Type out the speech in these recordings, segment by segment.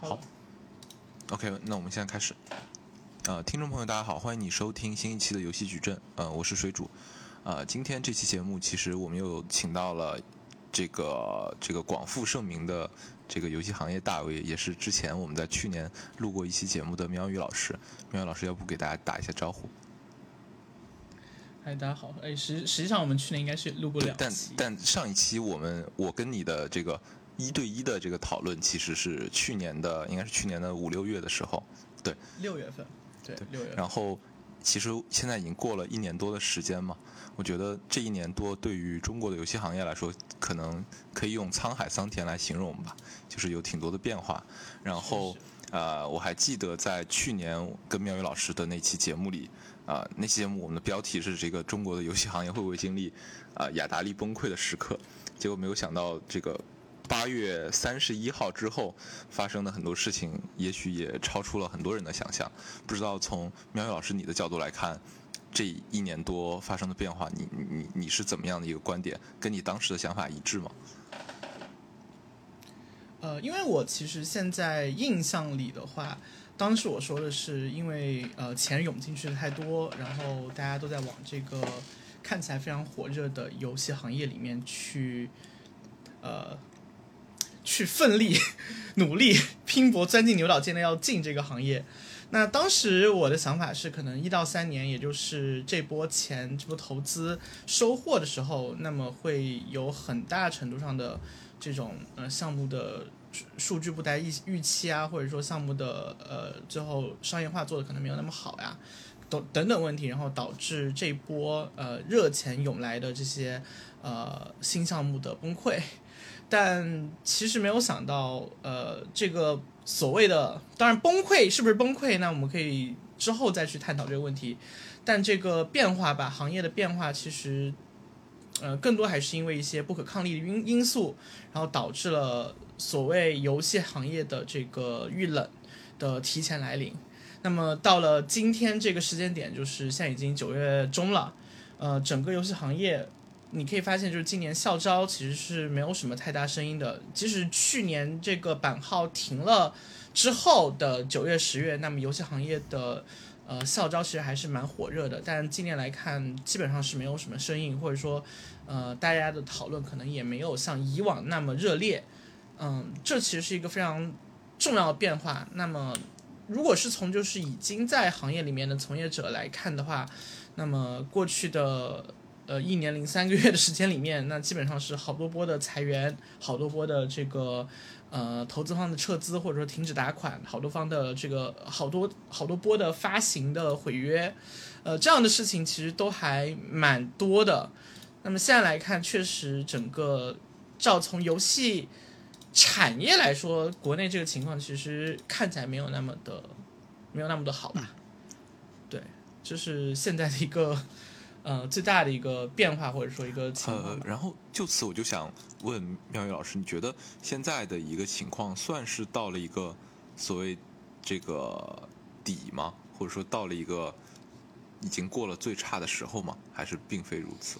好，OK，那我们现在开始。呃，听众朋友，大家好，欢迎你收听新一期的游戏矩阵。呃，我是水煮。呃，今天这期节目，其实我们又请到了这个这个广负盛名的这个游戏行业大 V，也是之前我们在去年录过一期节目的苗宇老师。苗宇老师，要不给大家打一下招呼？嗨，大家好。哎，实实际上我们去年应该是录过两期，但但上一期我们我跟你的这个。一对一的这个讨论其实是去年的，应该是去年的五六月的时候，对，六月份，对，六月。然后，其实现在已经过了一年多的时间嘛，我觉得这一年多对于中国的游戏行业来说，可能可以用沧海桑田来形容吧，就是有挺多的变化。然后，呃，我还记得在去年跟妙宇老师的那期节目里，啊，那期节目我们的标题是这个中国的游戏行业会不会经历啊雅达利崩溃的时刻？结果没有想到这个。八月三十一号之后发生的很多事情，也许也超出了很多人的想象。不知道从苗苗老师你的角度来看，这一年多发生的变化，你你你是怎么样的一个观点？跟你当时的想法一致吗？呃，因为我其实现在印象里的话，当时我说的是，因为呃钱涌进去的太多，然后大家都在往这个看起来非常火热的游戏行业里面去，呃。去奋力、努力、拼搏、钻进牛角尖的要进这个行业。那当时我的想法是，可能一到三年，也就是这波钱、这波投资收获的时候，那么会有很大程度上的这种呃项目的数据不达预预期啊，或者说项目的呃最后商业化做的可能没有那么好呀，等等等问题，然后导致这波呃热钱涌来的这些呃新项目的崩溃。但其实没有想到，呃，这个所谓的当然崩溃是不是崩溃？那我们可以之后再去探讨这个问题。但这个变化吧，行业的变化其实，呃，更多还是因为一些不可抗力的因因素，然后导致了所谓游戏行业的这个遇冷的提前来临。那么到了今天这个时间点，就是现在已经九月中了，呃，整个游戏行业。你可以发现，就是今年校招其实是没有什么太大声音的。即使去年这个版号停了之后的九月、十月，那么游戏行业的呃校招其实还是蛮火热的。但今年来看，基本上是没有什么声音，或者说呃大家的讨论可能也没有像以往那么热烈。嗯，这其实是一个非常重要的变化。那么如果是从就是已经在行业里面的从业者来看的话，那么过去的。呃，一年零三个月的时间里面，那基本上是好多波的裁员，好多波的这个呃投资方的撤资或者说停止打款，好多方的这个好多好多波的发行的毁约，呃，这样的事情其实都还蛮多的。那么现在来看，确实整个照从游戏产业来说，国内这个情况其实看起来没有那么的没有那么的好吧？对，这是现在的一个。呃，最大的一个变化或者说一个情况。呃，然后就此我就想问妙宇老师，你觉得现在的一个情况算是到了一个所谓这个底吗？或者说到了一个已经过了最差的时候吗？还是并非如此？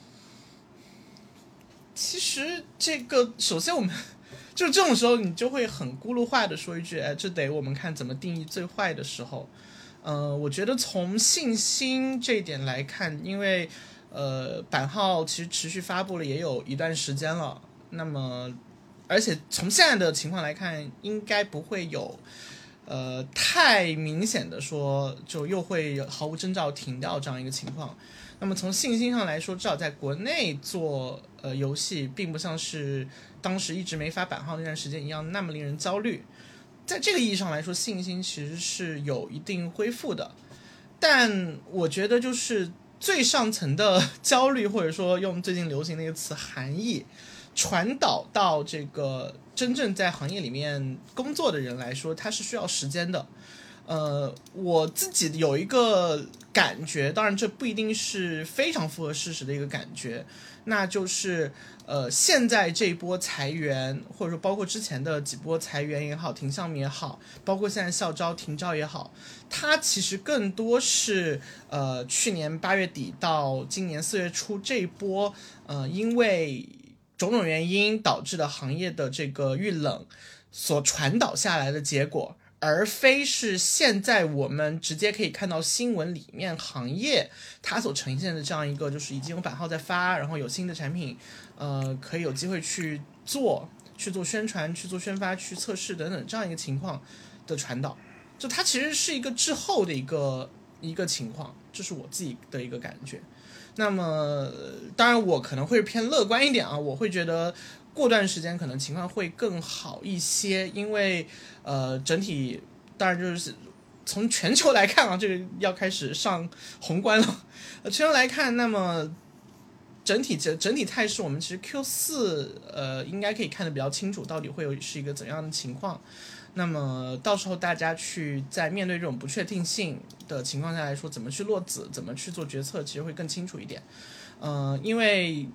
其实这个，首先我们 就是这种时候，你就会很咕噜话的说一句：“哎，这得我们看怎么定义最坏的时候。”呃，我觉得从信心这一点来看，因为呃版号其实持续发布了也有一段时间了，那么而且从现在的情况来看，应该不会有呃太明显的说就又会毫无征兆停掉这样一个情况。那么从信心上来说，至少在国内做呃游戏，并不像是当时一直没发版号那段时间一样那么令人焦虑。在这个意义上来说，信心其实是有一定恢复的，但我觉得就是最上层的 焦虑，或者说用最近流行的一个词“含义”，传导到这个真正在行业里面工作的人来说，它是需要时间的。呃，我自己有一个感觉，当然这不一定是非常符合事实的一个感觉，那就是。呃，现在这一波裁员，或者说包括之前的几波裁员也好，停项目也好，包括现在校招停招也好，它其实更多是呃去年八月底到今年四月初这一波，呃，因为种种原因导致的行业的这个遇冷，所传导下来的结果，而非是现在我们直接可以看到新闻里面行业它所呈现的这样一个，就是已经有版号在发，然后有新的产品，呃，可以有机会去做、去做宣传、去做宣发、去测试等等这样一个情况的传导，就它其实是一个滞后的一个一个情况，这是我自己的一个感觉。那么，当然我可能会偏乐观一点啊，我会觉得。过段时间可能情况会更好一些，因为呃整体当然就是从全球来看啊，这个要开始上宏观了。呃，全球来看，那么整体整整体态势，我们其实 Q 四呃应该可以看得比较清楚，到底会有是一个怎样的情况。那么到时候大家去在面对这种不确定性的情况下来说，怎么去落子，怎么去做决策，其实会更清楚一点。嗯，因为。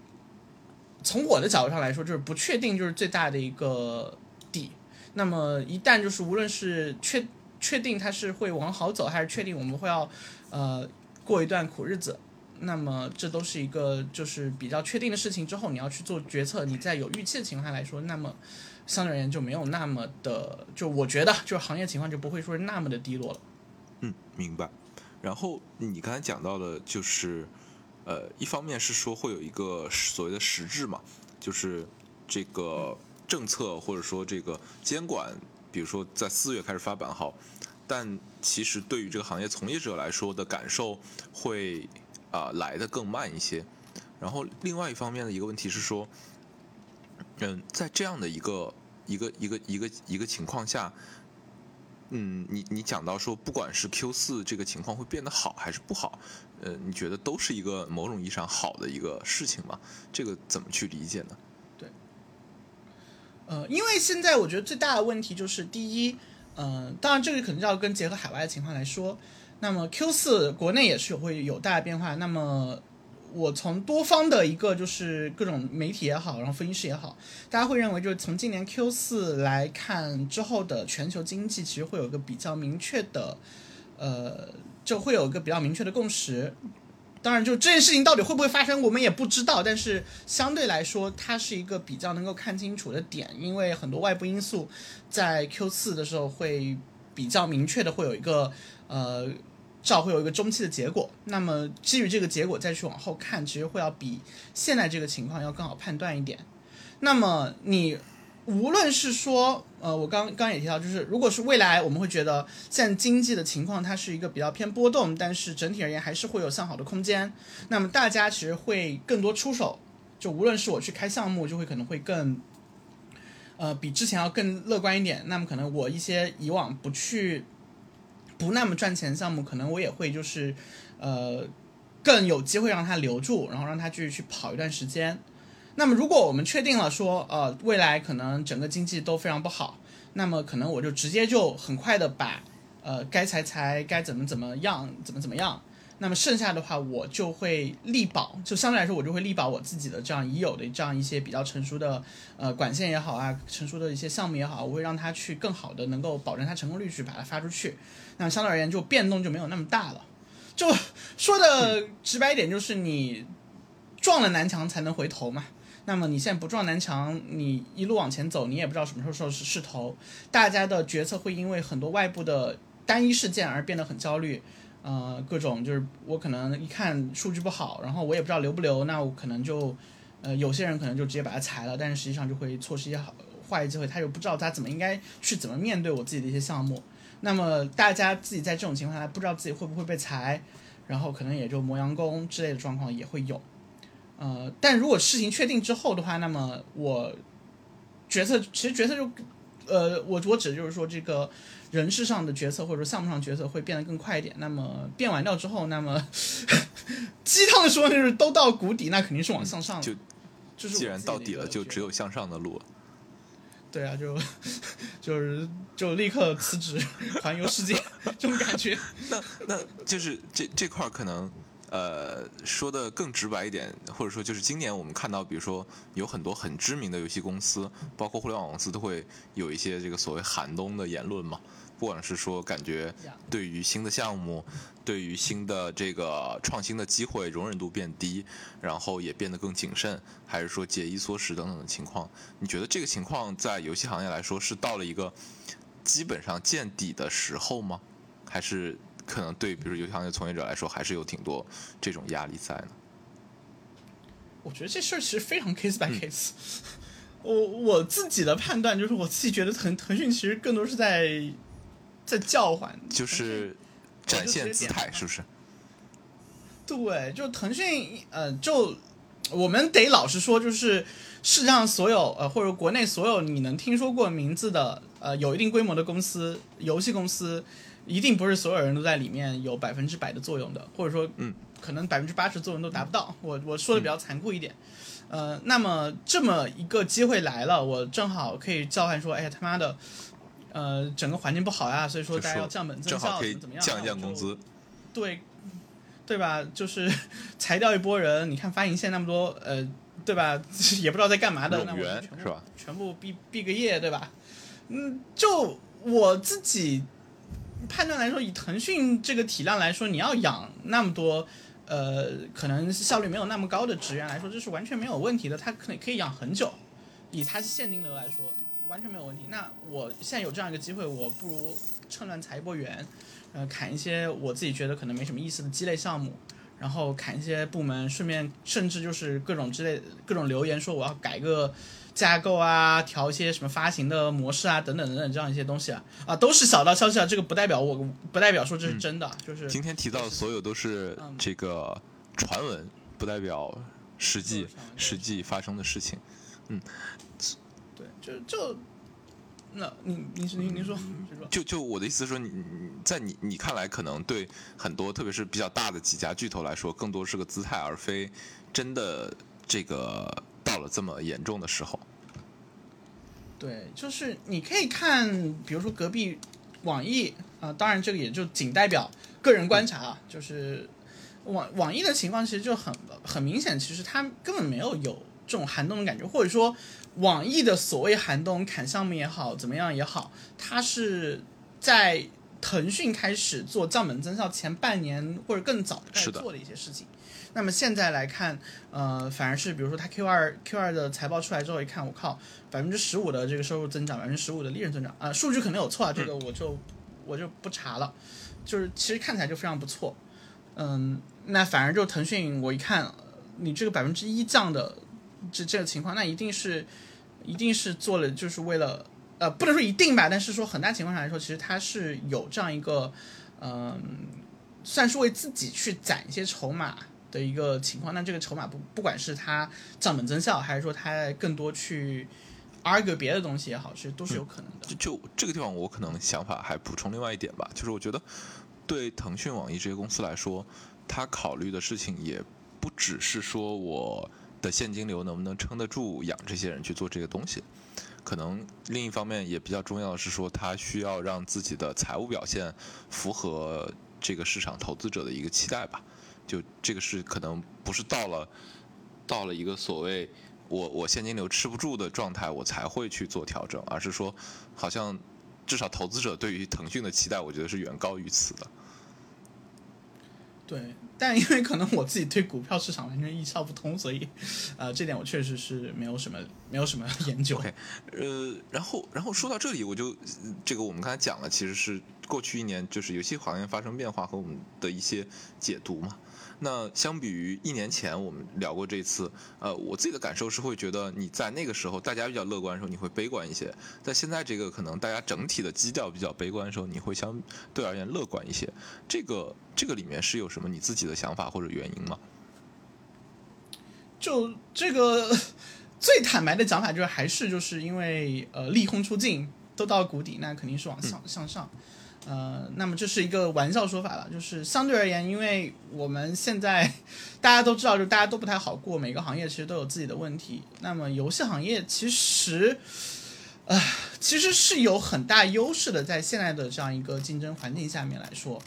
从我的角度上来说，就是不确定就是最大的一个底。那么一旦就是无论是确确定它是会往好走，还是确定我们会要呃过一段苦日子，那么这都是一个就是比较确定的事情。之后你要去做决策，你在有预期的情况下来说，那么相对而言就没有那么的，就我觉得就是行业情况就不会说是那么的低落了。嗯，明白。然后你刚才讲到的就是。呃，一方面是说会有一个所谓的实质嘛，就是这个政策或者说这个监管，比如说在四月开始发版号，但其实对于这个行业从业者来说的感受会啊来的更慢一些。然后另外一方面的一个问题是说，嗯，在这样的一个一个一个一个一个情况下。嗯，你你讲到说，不管是 Q 四这个情况会变得好还是不好，呃，你觉得都是一个某种意义上好的一个事情吗？这个怎么去理解呢？对，呃，因为现在我觉得最大的问题就是，第一，嗯，当然这个可能要跟结合海外的情况来说，那么 Q 四国内也是会有大的变化，那么。我从多方的一个就是各种媒体也好，然后分析师也好，大家会认为就是从今年 Q 四来看之后的全球经济，其实会有一个比较明确的，呃，就会有一个比较明确的共识。当然，就这件事情到底会不会发生，我们也不知道。但是相对来说，它是一个比较能够看清楚的点，因为很多外部因素在 Q 四的时候会比较明确的会有一个呃。至少会有一个中期的结果，那么基于这个结果再去往后看，其实会要比现在这个情况要更好判断一点。那么你无论是说，呃，我刚刚也提到，就是如果是未来，我们会觉得现在经济的情况它是一个比较偏波动，但是整体而言还是会有向好的空间。那么大家其实会更多出手，就无论是我去开项目，就会可能会更，呃，比之前要更乐观一点。那么可能我一些以往不去。不那么赚钱项目，可能我也会就是，呃，更有机会让他留住，然后让他继续去跑一段时间。那么，如果我们确定了说，呃，未来可能整个经济都非常不好，那么可能我就直接就很快的把，呃，该裁裁，该怎么怎么样，怎么怎么样。那么剩下的话，我就会力保，就相对来说，我就会力保我自己的这样已有的这样一些比较成熟的呃管线也好啊，成熟的一些项目也好，我会让它去更好的能够保证它成功率去把它发出去。那相对而言，就变动就没有那么大了。就说的直白一点，就是你撞了南墙才能回头嘛。那么你现在不撞南墙，你一路往前走，你也不知道什么时候是势头。大家的决策会因为很多外部的单一事件而变得很焦虑。呃，各种就是我可能一看数据不好，然后我也不知道留不留，那我可能就，呃，有些人可能就直接把它裁了，但是实际上就会错失一些好坏机会，他又不知道他怎么应该去怎么面对我自己的一些项目。那么大家自己在这种情况下不知道自己会不会被裁，然后可能也就磨洋工之类的状况也会有。呃，但如果事情确定之后的话，那么我决策其实决策就，呃，我我指的就是说这个。人事上的决策或者说项目上决策会变得更快一点。那么变完掉之后，那么鸡汤的说就是都到谷底，那肯定是往向上。就就是既然到底了，就只有向上的路。对啊，就 就是就立刻辞职环游世界这种感觉。那那就是这这块可能呃，说的更直白一点，或者说就是今年我们看到，比如说有很多很知名的游戏公司，包括互联网公司，都会有一些这个所谓寒冬的言论嘛。不管是说感觉对于新的项目，对于新的这个创新的机会容忍度变低，然后也变得更谨慎，还是说节衣缩食等等的情况，你觉得这个情况在游戏行业来说是到了一个基本上见底的时候吗？还是？可能对，比如游戏行业从业者来说，还是有挺多这种压力在呢。我觉得这事儿其实非常 case by case。我我自己的判断就是，我自己觉得腾腾讯其实更多是在在叫唤，就是展现姿态，是不是？对，就腾讯，呃，就我们得老实说，就是世界上所有呃，或者国内所有你能听说过名字的呃，有一定规模的公司，游戏公司。一定不是所有人都在里面有百分之百的作用的，或者说，嗯，可能百分之八十作用都达不到。我我说的比较残酷一点，呃，那么这么一个机会来了，我正好可以叫唤说，哎呀他妈的，呃，整个环境不好呀，所以说大家要降本增效，怎么样？降一降工资，对，对吧？就是 裁掉一波人，你看发行线那么多，呃，对吧？也不知道在干嘛的，那我全部是吧？全部毕毕个业，对吧？嗯，就我自己。判断来说，以腾讯这个体量来说，你要养那么多，呃，可能效率没有那么高的职员来说，这是完全没有问题的。它可能可以养很久，以它现金流来说，完全没有问题。那我现在有这样一个机会，我不如趁乱裁一波员，呃，砍一些我自己觉得可能没什么意思的鸡肋项目，然后砍一些部门，顺便甚至就是各种之类各种留言说我要改个。架构啊，调一些什么发行的模式啊，等等等等这样一些东西啊，啊，都是小道消息啊。这个不代表我不代表说这是真的，就是今天提到的所有都是这个传闻，不代表实际实际发生的事情。嗯，对，就就那您您是您您说，就就我的意思是说，你在你你看来，可能对很多特别是比较大的几家巨头来说，更多是个姿态，而非真的这个。到了这么严重的时候，对，就是你可以看，比如说隔壁网易啊，当然这个也就仅代表个人观察啊，就是网网易的情况其实就很很明显，其实它根本没有有这种寒冬的感觉，或者说网易的所谓寒冬砍项目也好，怎么样也好，它是在腾讯开始做降本增效前半年或者更早开始做的一些事情。那么现在来看，呃，反而是比如说它 Q 二 Q 二的财报出来之后一看，我靠，百分之十五的这个收入增长，百分之十五的利润增长，啊，数据可能有错啊，这个我就我就不查了，就是其实看起来就非常不错，嗯，那反而就腾讯，我一看你这个百分之一降的这这个情况，那一定是一定是做了，就是为了呃，不能说一定吧，但是说很大情况下来说，其实它是有这样一个，嗯，算是为自己去攒一些筹码。的一个情况，那这个筹码不不管是它降本增效，还是说它更多去 argue 别的东西也好，其实都是有可能的。就就这个地方，我可能想法还补充另外一点吧，就是我觉得对腾讯、网易这些公司来说，他考虑的事情也不只是说我的现金流能不能撑得住养这些人去做这个东西，可能另一方面也比较重要的是说，他需要让自己的财务表现符合这个市场投资者的一个期待吧。就这个是可能不是到了到了一个所谓我我现金流吃不住的状态，我才会去做调整，而是说好像至少投资者对于腾讯的期待，我觉得是远高于此的。对，但因为可能我自己对股票市场完全一窍不通，所以呃，这点我确实是没有什么没有什么 研究。呃，然后然后说到这里，我就这个我们刚才讲了，其实是过去一年就是游戏行业发生变化和我们的一些解读嘛。那相比于一年前我们聊过这次，呃，我自己的感受是会觉得你在那个时候大家比较乐观的时候，你会悲观一些；在现在这个可能大家整体的基调比较悲观的时候，你会相对而言乐观一些。这个这个里面是有什么你自己的想法或者原因吗？就这个 最坦白的讲法，就是还是就是因为呃利空出尽都到谷底，那肯定是往向向上。呃，那么这是一个玩笑说法了，就是相对而言，因为我们现在大家都知道，就大家都不太好过，每个行业其实都有自己的问题。那么游戏行业其实，呃，其实是有很大优势的，在现在的这样一个竞争环境下面来说，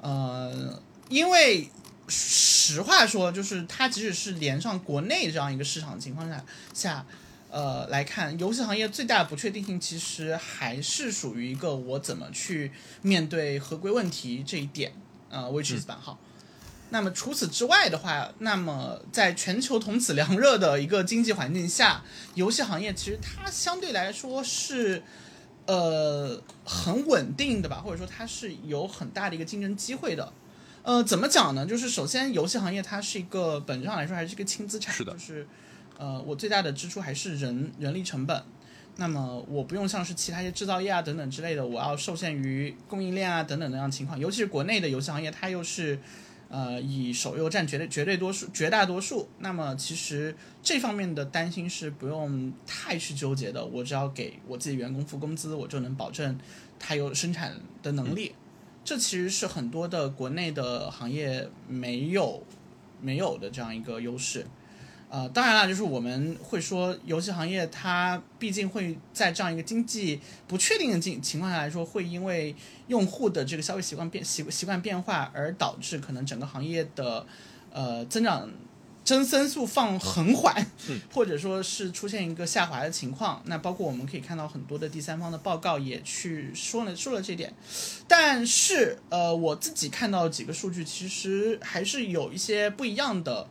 呃，因为实话说，就是它即使是连上国内这样一个市场情况下下，呃来看，游戏行业最大的不确定性其实还是属于一个我怎么去面对合规问题这一点，呃，which is 版号。那么除此之外的话，那么在全球同此凉热的一个经济环境下，游戏行业其实它相对来说是，呃，很稳定的吧，或者说它是有很大的一个竞争机会的。呃，怎么讲呢？就是首先，游戏行业它是一个本质上来说还是一个轻资产，是的就是呃，我最大的支出还是人人力成本。那么我不用像是其他一些制造业啊等等之类的，我要受限于供应链啊等等那样情况。尤其是国内的游戏行业，它又是呃以手游占绝对绝对多数绝大多数。那么其实这方面的担心是不用太去纠结的，我只要给我自己员工付工资，我就能保证他有生产的能力。这其实是很多的国内的行业没有没有的这样一个优势。呃，当然了，就是我们会说，游戏行业它毕竟会在这样一个经济不确定的境情况下来说，会因为用户的这个消费习惯变习习惯变化，而导致可能整个行业的呃增长增增速放很缓，或者说是出现一个下滑的情况。那包括我们可以看到很多的第三方的报告也去说了说了这点。但是呃，我自己看到几个数据，其实还是有一些不一样的。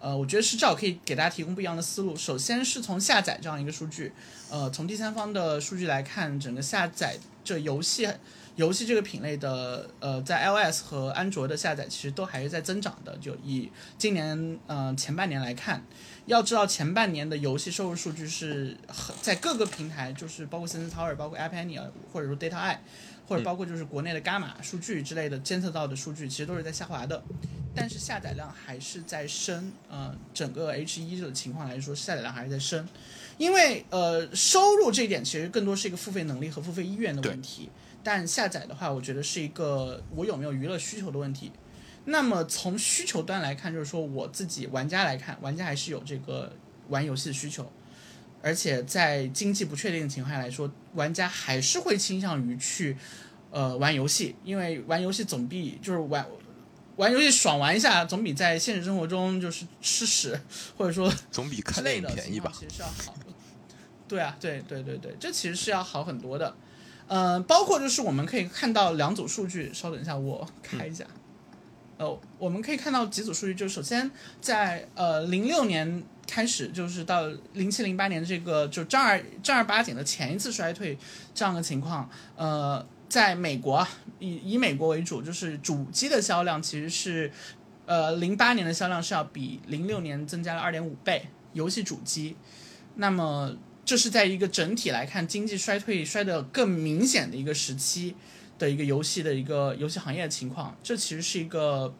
呃，我觉得是至少可以给大家提供不一样的思路。首先是从下载这样一个数据，呃，从第三方的数据来看，整个下载这游戏游戏这个品类的，呃，在 iOS 和安卓的下载其实都还是在增长的。就以今年呃前半年来看，要知道前半年的游戏收入数据是很在各个平台，就是包括 Sensor Tower、包括 App Annie 或者说 Data Eye，或者包括就是国内的伽马数据之类的监测到的数据，其实都是在下滑的。但是下载量还是在升，呃，整个 H 一的情况来说，下载量还是在升，因为呃，收入这一点其实更多是一个付费能力和付费意愿的问题，但下载的话，我觉得是一个我有没有娱乐需求的问题。那么从需求端来看，就是说我自己玩家来看，玩家还是有这个玩游戏的需求，而且在经济不确定的情况下来说，玩家还是会倾向于去呃玩游戏，因为玩游戏总比就是玩。玩游戏爽玩一下，总比在现实生活中就是吃屎，或者说总比 看电影便宜吧？其实是要好。对啊，对对对对，这其实是要好很多的。呃，包括就是我们可以看到两组数据，稍等一下，我开一下。呃，我们可以看到几组数据，就是首先在呃零六年开始，就是到零七零八年这个就正儿正儿八经的前一次衰退这样的情况，呃。在美国啊，以以美国为主，就是主机的销量其实是，呃，零八年的销量是要比零六年增加了二点五倍。游戏主机，那么这是在一个整体来看经济衰退衰得更明显的一个时期的一个游戏的一个游戏行业的情况，这其实是一个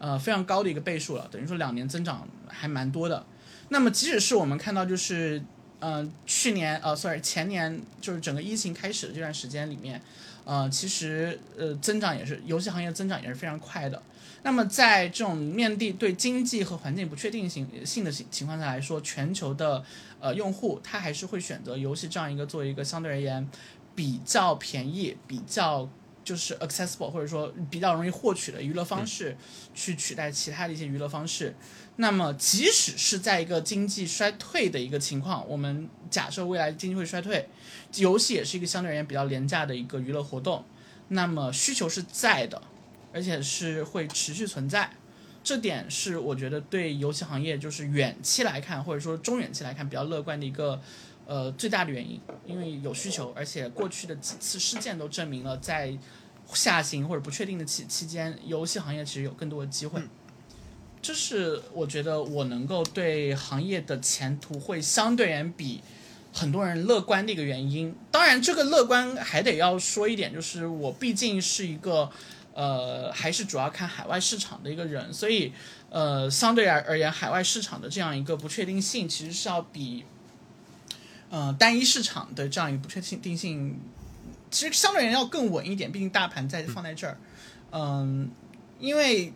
呃非常高的一个倍数了，等于说两年增长还蛮多的。那么即使是我们看到就是，嗯，去年呃，sorry，前年就是整个疫情开始的这段时间里面。呃，其实呃，增长也是游戏行业增长也是非常快的。那么在这种面对对经济和环境不确定性性的情情况下来说，全球的呃用户他还是会选择游戏这样一个作为一个相对而言比较便宜、比较就是 accessible 或者说比较容易获取的娱乐方式，去取代其他的一些娱乐方式。那么即使是在一个经济衰退的一个情况，我们假设未来经济会衰退。游戏也是一个相对而言比较廉价的一个娱乐活动，那么需求是在的，而且是会持续存在，这点是我觉得对游戏行业就是远期来看或者说中远期来看比较乐观的一个呃最大的原因，因为有需求，而且过去的几次事件都证明了在下行或者不确定的期期间，游戏行业其实有更多的机会，这是我觉得我能够对行业的前途会相对而言比。很多人乐观的一个原因，当然这个乐观还得要说一点，就是我毕竟是一个，呃，还是主要看海外市场的一个人，所以，呃，相对而而言，海外市场的这样一个不确定性，其实是要比，呃，单一市场的这样一个不确定性，其实相对而言要更稳一点，毕竟大盘在放在这儿，嗯，因为，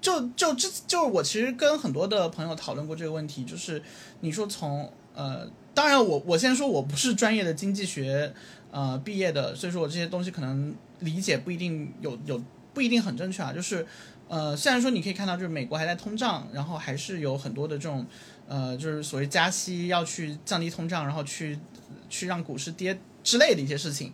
就就这就是我其实跟很多的朋友讨论过这个问题，就是你说从呃。当然，我我先说，我不是专业的经济学，呃，毕业的，所以说我这些东西可能理解不一定有有不一定很正确啊，就是呃，虽然说你可以看到就是美国还在通胀，然后还是有很多的这种呃，就是所谓加息要去降低通胀，然后去去让股市跌之类的一些事情，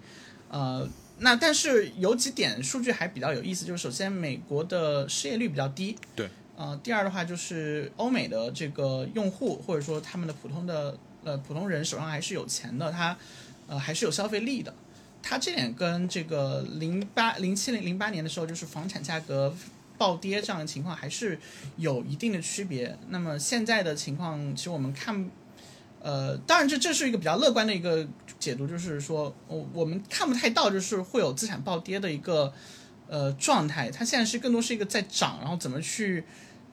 呃。那但是有几点数据还比较有意思，就是首先美国的失业率比较低，对，呃，第二的话就是欧美的这个用户或者说他们的普通的呃普通人手上还是有钱的，他呃还是有消费力的，他这点跟这个零八零七零零八年的时候就是房产价格暴跌这样的情况还是有一定的区别。那么现在的情况，其实我们看。呃，当然这这是一个比较乐观的一个解读，就是说，我我们看不太到，就是会有资产暴跌的一个呃状态。它现在是更多是一个在涨，然后怎么去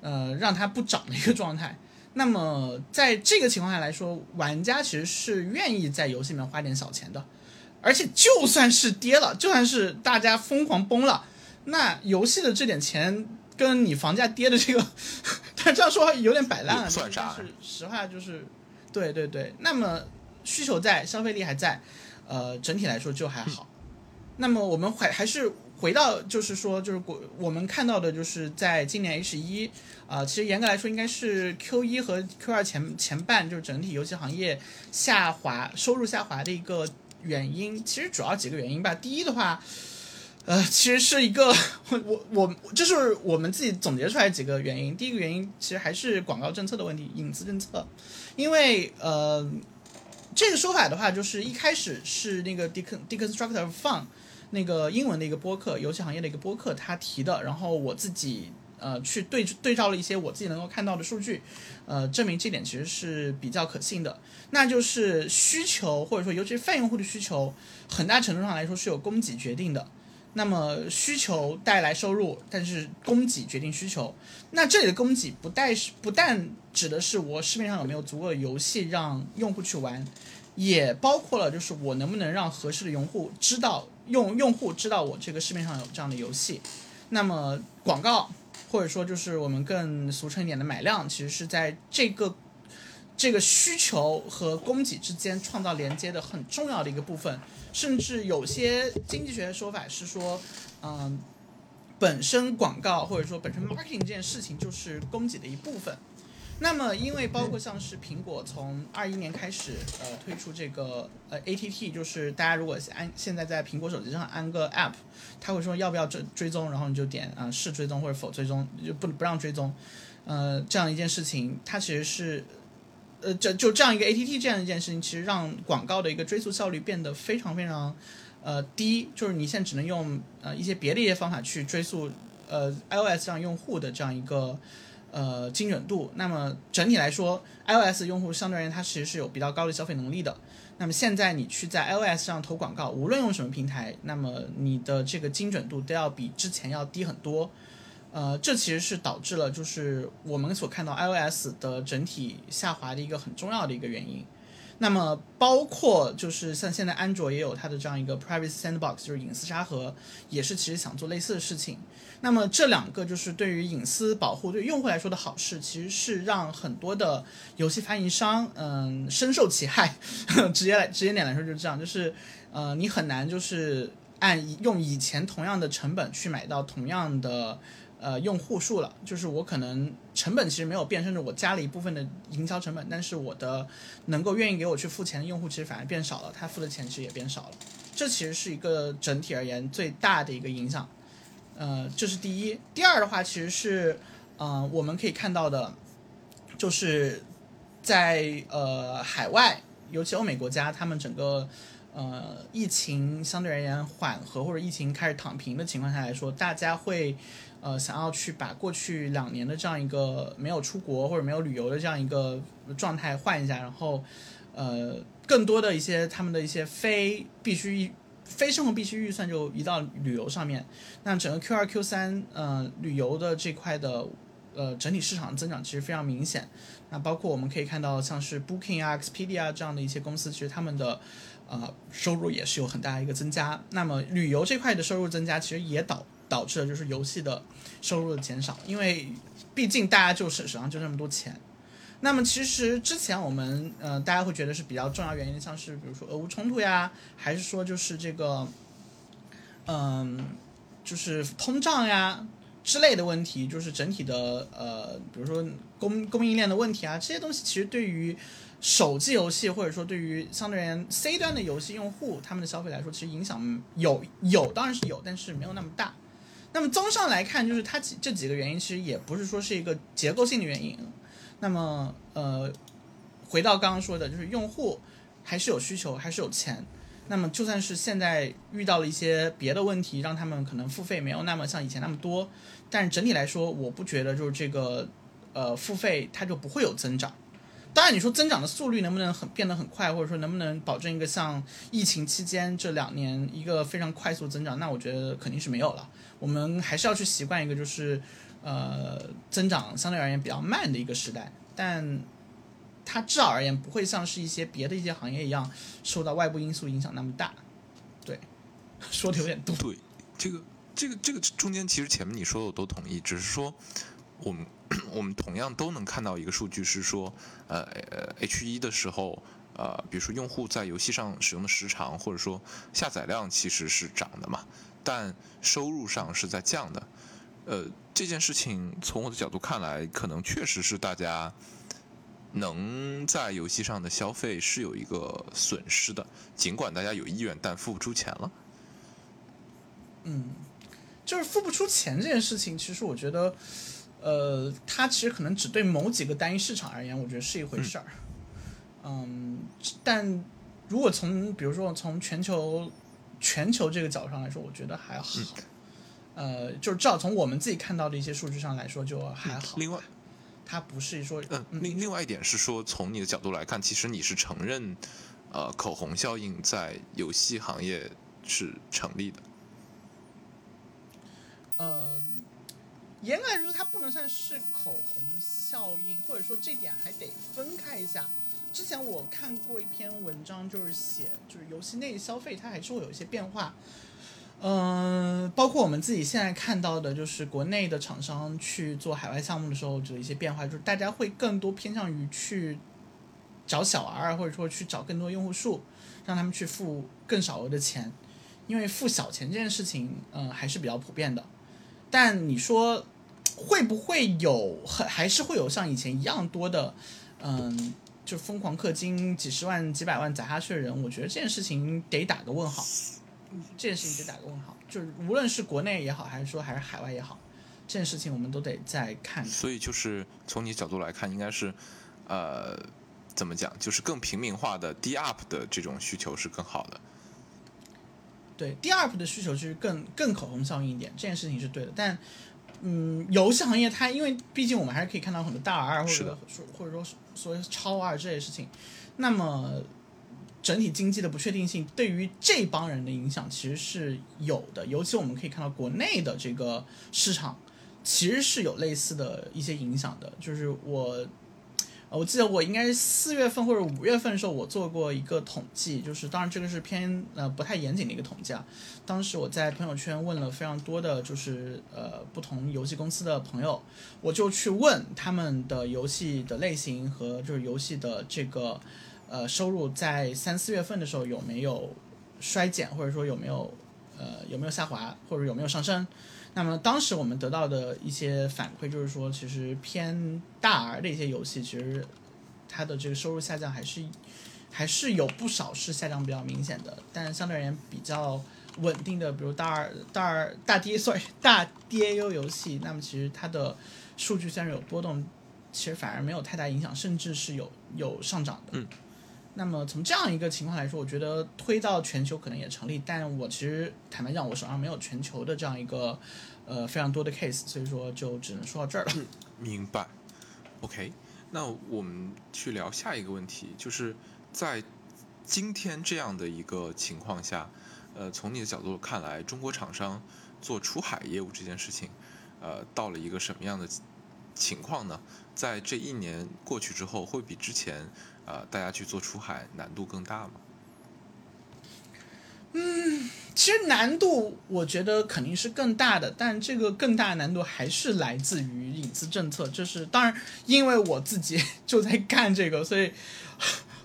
呃让它不涨的一个状态。那么在这个情况下来说，玩家其实是愿意在游戏里面花点小钱的，而且就算是跌了，就算是大家疯狂崩了，那游戏的这点钱跟你房价跌的这个，但这样说有点摆烂了，算啥？是实话就是。对对对，那么需求在，消费力还在，呃，整体来说就还好。那么我们还还是回到，就是说，就是国我们看到的，就是在今年 H 一啊，其实严格来说应该是 Q 一和 Q 二前前半，就是整体游戏行业下滑、收入下滑的一个原因。其实主要几个原因吧。第一的话，呃，其实是一个 我我就是我们自己总结出来几个原因。第一个原因其实还是广告政策的问题，隐私政策。因为呃，这个说法的话，就是一开始是那个 d e c d e c o n s t r u c t o r Fun 那个英文的一个播客，游戏行业的一个播客，他提的。然后我自己呃去对对照了一些我自己能够看到的数据，呃，证明这点其实是比较可信的。那就是需求或者说尤其是泛用户的需求，很大程度上来说是由供给决定的。那么需求带来收入，但是供给决定需求。那这里的供给不带是不但指的是我市面上有没有足够的游戏让用户去玩，也包括了就是我能不能让合适的用户知道用用户知道我这个市面上有这样的游戏。那么广告或者说就是我们更俗称一点的买量，其实是在这个这个需求和供给之间创造连接的很重要的一个部分。甚至有些经济学的说法是说，嗯，本身广告或者说本身 marketing 这件事情就是供给的一部分。那么，因为包括像是苹果从二一年开始，呃，推出这个呃 ATT，就是大家如果安现在在苹果手机上安个 app，他会说要不要追追踪，然后你就点啊是追踪或者否追踪，就不不让追踪，呃，这样一件事情，它其实是。呃，就就这样一个 ATT 这样一件事情，其实让广告的一个追溯效率变得非常非常，呃低。就是你现在只能用呃一些别的一些方法去追溯呃 iOS 上用户的这样一个呃精准度。那么整体来说，iOS 用户相对而言它其实是有比较高的消费能力的。那么现在你去在 iOS 上投广告，无论用什么平台，那么你的这个精准度都要比之前要低很多。呃，这其实是导致了就是我们所看到 iOS 的整体下滑的一个很重要的一个原因。那么包括就是像现在安卓也有它的这样一个 Privacy Sandbox，就是隐私沙盒，也是其实想做类似的事情。那么这两个就是对于隐私保护对用户来说的好事，其实是让很多的游戏发行商嗯深受其害。直接来直接点来说就是这样，就是呃你很难就是按用以前同样的成本去买到同样的。呃，用户数了，就是我可能成本其实没有变，甚至我加了一部分的营销成本，但是我的能够愿意给我去付钱的用户其实反而变少了，他付的钱其实也变少了，这其实是一个整体而言最大的一个影响。呃，这是第一。第二的话，其实是，嗯，我们可以看到的，就是在呃海外，尤其欧美国家，他们整个呃疫情相对而言缓和或者疫情开始躺平的情况下来说，大家会。呃，想要去把过去两年的这样一个没有出国或者没有旅游的这样一个状态换一下，然后，呃，更多的一些他们的一些非必须、非生活必须预算就移到旅游上面。那整个 Q 二、Q 三，呃，旅游的这块的呃整体市场增长其实非常明显。那包括我们可以看到，像是 Booking 啊、Expedia 这样的一些公司，其实他们的呃收入也是有很大的一个增加。那么旅游这块的收入增加，其实也导。导致的就是游戏的收入的减少，因为毕竟大家就是手上就那么多钱。那么其实之前我们呃大家会觉得是比较重要原因，像是比如说俄乌冲突呀，还是说就是这个，嗯，就是通胀呀之类的问题，就是整体的呃，比如说供供应链的问题啊，这些东西其实对于手机游戏或者说对于相对而言 C 端的游戏用户他们的消费来说，其实影响有有当然是有，但是没有那么大。那么综上来看，就是它几这几个原因其实也不是说是一个结构性的原因。那么呃，回到刚刚说的，就是用户还是有需求，还是有钱。那么就算是现在遇到了一些别的问题，让他们可能付费没有那么像以前那么多，但是整体来说，我不觉得就是这个呃付费它就不会有增长。当然，你说增长的速率能不能很变得很快，或者说能不能保证一个像疫情期间这两年一个非常快速增长，那我觉得肯定是没有了。我们还是要去习惯一个就是呃增长相对而言比较慢的一个时代，但它至少而言不会像是一些别的一些行业一样受到外部因素影响那么大。对，说的有点多。对，这个这个这个中间其实前面你说的我都同意，只是说我们 我们同样都能看到一个数据是说，呃呃 H 一的时候，呃比如说用户在游戏上使用的时长或者说下载量其实是涨的嘛。但收入上是在降的，呃，这件事情从我的角度看来，可能确实是大家能在游戏上的消费是有一个损失的，尽管大家有意愿，但付不出钱了。嗯，就是付不出钱这件事情，其实我觉得，呃，它其实可能只对某几个单一市场而言，我觉得是一回事儿。嗯，但如果从比如说从全球。全球这个角度上来说，我觉得还好。呃，就是至少从我们自己看到的一些数据上来说，就还好。另外，它不是说，嗯，另另外一点是说，从你的角度来看，其实你是承认，呃，口红效应在游戏行业是成立的。嗯，严格来说，它不能算是口红效应，或者说这点还得分开一下。之前我看过一篇文章，就是写就是游戏内消费它还是会有一些变化，嗯，包括我们自己现在看到的，就是国内的厂商去做海外项目的时候，就一些变化，就是大家会更多偏向于去找小 R，或者说去找更多用户数，让他们去付更少额的钱，因为付小钱这件事情，嗯，还是比较普遍的。但你说会不会有，还还是会有像以前一样多的，嗯。就疯狂氪金几十万几百万砸下去的人，我觉得这件事情得打个问号。这件事情得打个问号，就是无论是国内也好，还是说还是海外也好，这件事情我们都得再看。所以就是从你角度来看，应该是，呃，怎么讲，就是更平民化的 D up 的这种需求是更好的。对，D up 的需求就是更更口红效应一点，这件事情是对的，但。嗯，游戏行业它因为毕竟我们还是可以看到很多大 R 或者说或者说所谓超二这些事情，那么整体经济的不确定性对于这帮人的影响其实是有的，尤其我们可以看到国内的这个市场其实是有类似的一些影响的，就是我。我记得我应该是四月份或者五月份的时候，我做过一个统计，就是当然这个是偏呃不太严谨的一个统计啊。当时我在朋友圈问了非常多的就是呃不同游戏公司的朋友，我就去问他们的游戏的类型和就是游戏的这个呃收入在三四月份的时候有没有衰减，或者说有没有呃有没有下滑，或者有没有上升。那么当时我们得到的一些反馈就是说，其实偏大 R 的一些游戏，其实它的这个收入下降还是还是有不少是下降比较明显的。但相对而言比较稳定的，比如大二大二大 D，sorry 大 DAU 游戏，那么其实它的数据虽然有波动，其实反而没有太大影响，甚至是有有上涨的。嗯。那么从这样一个情况来说，我觉得推到全球可能也成立，但我其实坦白讲，我手上没有全球的这样一个呃非常多的 case，所以说就只能说到这儿了。明白。OK，那我们去聊下一个问题，就是在今天这样的一个情况下，呃，从你的角度看来，中国厂商做出海业务这件事情，呃，到了一个什么样的情况呢？在这一年过去之后，会比之前？呃，大家去做出海难度更大吗？嗯，其实难度我觉得肯定是更大的，但这个更大的难度还是来自于隐私政策。就是当然，因为我自己 就在干这个，所以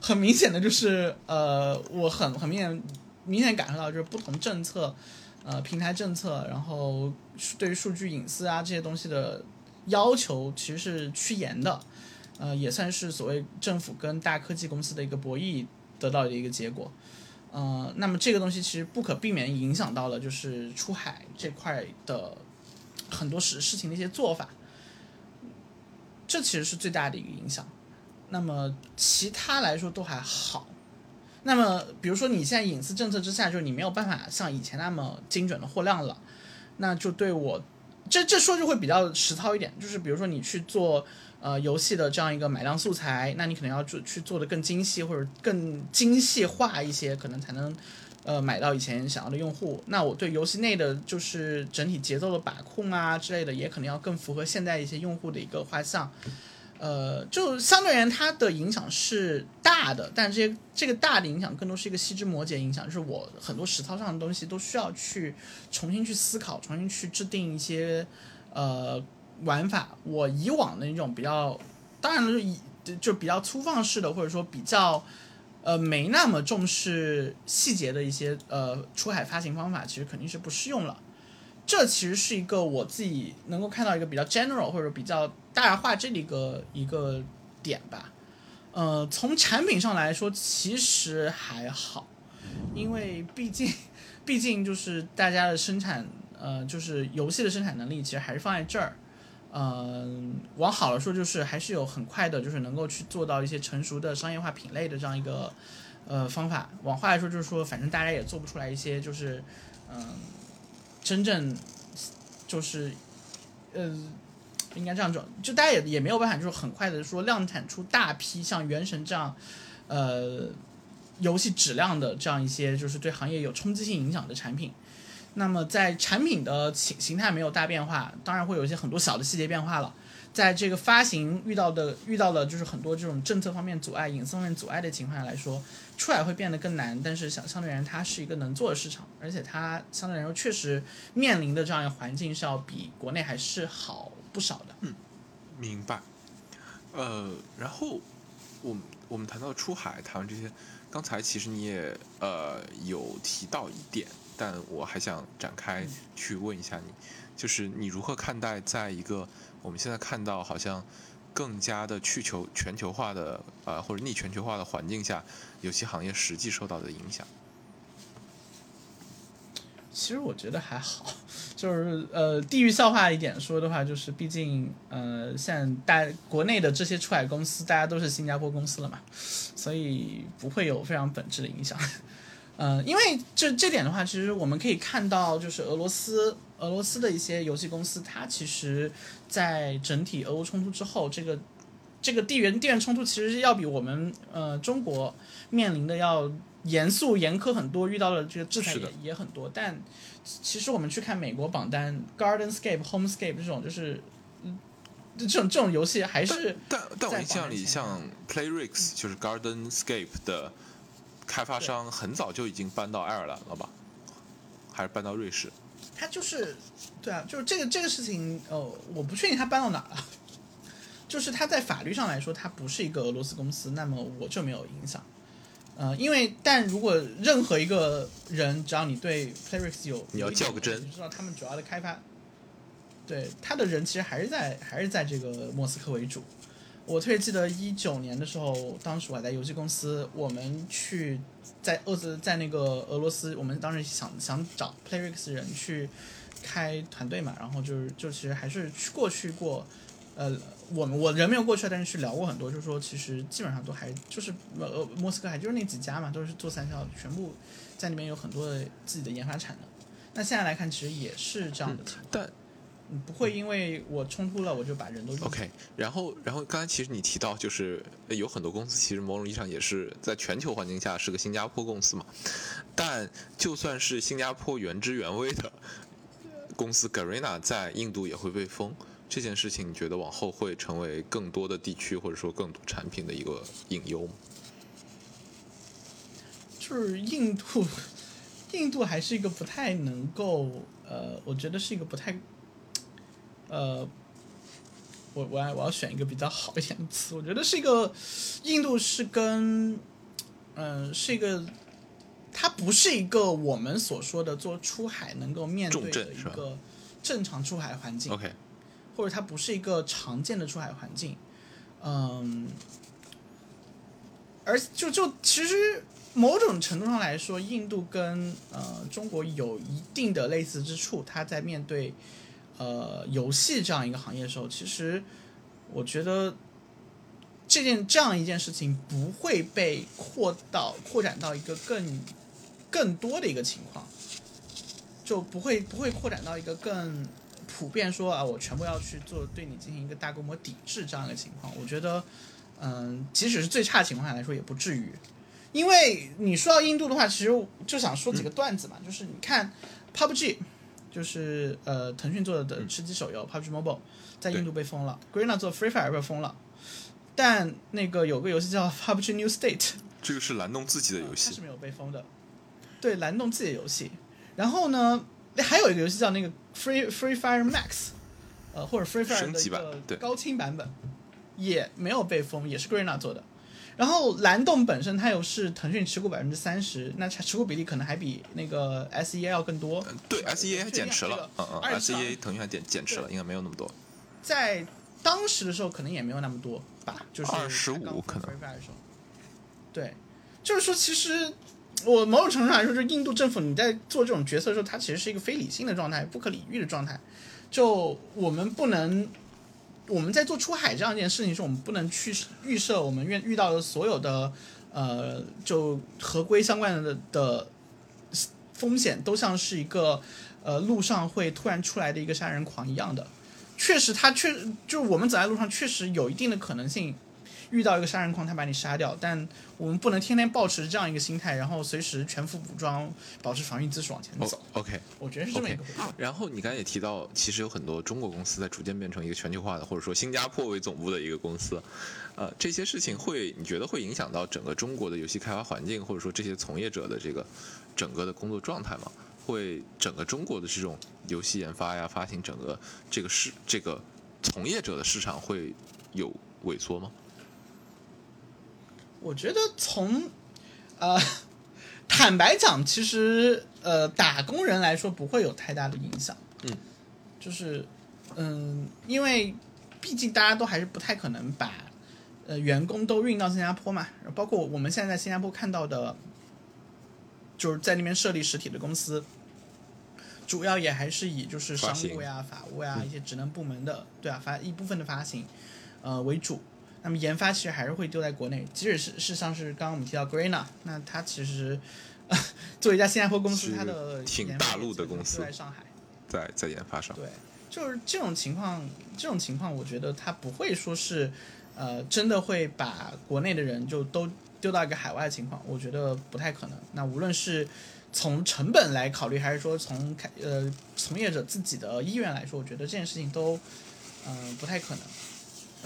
很明显的就是，呃，我很很明显明显感受到，就是不同政策，呃平台政策，然后对于数据隐私啊这些东西的要求其实是趋严的，呃，也算是所谓政府跟大科技公司的一个博弈得到的一个结果。呃，那么这个东西其实不可避免影响到了就是出海这块的很多事事情的一些做法，这其实是最大的一个影响。那么其他来说都还好。那么比如说你现在隐私政策之下，就是你没有办法像以前那么精准的货量了，那就对我这这说就会比较实操一点，就是比如说你去做呃游戏的这样一个买量素材，那你可能要做去做的更精细或者更精细化一些，可能才能呃买到以前想要的用户。那我对游戏内的就是整体节奏的把控啊之类的，也可能要更符合现在一些用户的一个画像。呃，就相对而言，它的影响是大的，但这些这个大的影响更多是一个细枝末节影响，就是我很多实操上的东西都需要去重新去思考，重新去制定一些呃玩法。我以往的那种比较，当然了，就就比较粗放式的，或者说比较呃没那么重视细节的一些呃出海发行方法，其实肯定是不适用了。这其实是一个我自己能够看到一个比较 general 或者比较大而化之的一个一个点吧。呃，从产品上来说，其实还好，因为毕竟毕竟就是大家的生产，呃，就是游戏的生产能力其实还是放在这儿。嗯，往好了说，就是还是有很快的，就是能够去做到一些成熟的商业化品类的这样一个呃方法。往坏来说，就是说，反正大家也做不出来一些，就是嗯。真正就是，呃，应该这样讲，就大家也也没有办法，就是很快的说量产出大批像《原神》这样，呃，游戏质量的这样一些，就是对行业有冲击性影响的产品。那么在产品的形形态没有大变化，当然会有一些很多小的细节变化了。在这个发行遇到的遇到了就是很多这种政策方面阻碍、隐私方面阻碍的情况下来说。出海会变得更难，但是相相对而言，它是一个能做的市场，而且它相对来说确实面临的这样一个环境是要比国内还是好不少的。嗯，明白。呃，然后我们我们谈到出海，谈完这些，刚才其实你也呃有提到一点，但我还想展开去问一下你，就是你如何看待在一个我们现在看到好像。更加的去求全球化的呃或者逆全球化的环境下，游戏行业实际受到的影响。其实我觉得还好，就是呃地域笑话一点说的话，就是毕竟呃现在大国内的这些出海公司，大家都是新加坡公司了嘛，所以不会有非常本质的影响。嗯，因为这这点的话，其实我们可以看到，就是俄罗斯俄罗斯的一些游戏公司，它其实。在整体俄乌冲突之后，这个这个地缘地缘冲突其实要比我们呃中国面临的要严肃严苛很多，遇到的这个制裁也也很多。但其实我们去看美国榜单，Gardenscape、Homescape 这种就是嗯这种这种游戏还是但但我印象里像 Playrix 就是 Gardenscape 的开发商很早就已经搬到爱尔兰了吧？还是搬到瑞士？他就是，对啊，就是这个这个事情，呃，我不确定他搬到哪了。就是他在法律上来说，他不是一个俄罗斯公司，那么我就没有影响。呃，因为但如果任何一个人，只要你对 Playrix 有，你要较个真，你知道他们主要的开发，对他的人其实还是在还是在这个莫斯科为主。我特别记得一九年的时候，当时我还在游戏公司，我们去在俄兹在那个俄罗斯，我们当时想想找 Playrix 人去开团队嘛，然后就是就其实还是去过去过，呃，我们我人没有过去，但是去聊过很多，就是说其实基本上都还就是呃莫斯科还就是那几家嘛，都是做三消，全部在那边有很多的自己的研发产能。那现在来看，其实也是这样的情况。但不会因为我冲突了，我就把人都 OK。然后，然后刚才其实你提到，就是有很多公司其实某种意义上也是在全球环境下是个新加坡公司嘛。但就算是新加坡原汁原味的公司 Garena 在印度也会被封，这件事情你觉得往后会成为更多的地区或者说更多产品的一个隐忧吗？就是印度，印度还是一个不太能够，呃，我觉得是一个不太。呃，我我要我要选一个比较好一点的词，我觉得是一个印度是跟，嗯，是一个它不是一个我们所说的做出海能够面对的一个正常出海环境。OK，或者它不是一个常见的出海环境，嗯，而就就其实某种程度上来说，印度跟呃中国有一定的类似之处。它在面对呃游戏这样一个行业的时候，其实我觉得这件这样一件事情不会被扩到扩展到一个更更多的一个情况，就不会不会扩展到一个更普遍说啊，我全部要去做对你进行一个大规模抵制这样一个情况。我觉得，嗯，即使是最差情况下来说，也不至于。因为你说到印度的话，其实就想说几个段子嘛，就是你看 PUBG，就是呃腾讯做的吃鸡手游、PUBG Mobile，在印度被封了，Garena 做 Free Fire 被封了，但那个有个游戏叫 PUBG New State，这个是蓝洞自己的游戏。它是，没有被封的，对，蓝洞自己的游戏。然后呢，还有一个游戏叫那个 Free Free Fire Max，呃，或者 Free Fire 的一个高清版本，也没有被封，也是 Garena 做的。然后蓝洞本身它又是腾讯持股百分之三十，那持股比例可能还比那个 SEA 要更多。对，SEA 还减持了，嗯嗯，SEA 腾讯还减减持了，应该没有那么多。在当时的时候可能也没有那么多吧，就是二十五可能。对，就是说，其实我某种程度上来说，就是印度政府你在做这种决策的时候，它其实是一个非理性的状态，不可理喻的状态。就我们不能，我们在做出海这样一件事情时，我们不能去预设我们遇遇到的所有的呃，就合规相关的的风险都像是一个呃路上会突然出来的一个杀人狂一样的。确实，他确就是我们走在路上，确实有一定的可能性遇到一个杀人狂，他把你杀掉。但我们不能天天保持这样一个心态，然后随时全副武装，保持防御姿势往前哦走。，OK。我觉得是这么一个回事。然后你刚才也提到，其实有很多中国公司在逐渐变成一个全球化的，或者说新加坡为总部的一个公司，呃，这些事情会你觉得会影响到整个中国的游戏开发环境，或者说这些从业者的这个整个的工作状态吗？会整个中国的这种游戏研发呀、发行整个这个市这个从业者的市场会有萎缩吗？我觉得从呃，坦白讲，其实呃，打工人来说不会有太大的影响。嗯，就是嗯，因为毕竟大家都还是不太可能把呃员工都运到新加坡嘛，包括我们现在在新加坡看到的，就是在那边设立实体的公司。主要也还是以就是商务呀、法务呀、一些职能部门的，对啊，发一部分的发行，呃为主。那么研发其实还是会丢在国内，即使是是像是刚刚我们提到 Grena，那它其实、呃、作为一家新加坡公司，是一个它的挺大陆的公司在上海。在在研发上，对，就是这种情况，这种情况，我觉得它不会说是，呃，真的会把国内的人就都丢到一个海外的情况，我觉得不太可能。那无论是从成本来考虑，还是说从开呃从业者自己的意愿来说，我觉得这件事情都，嗯、不太可能。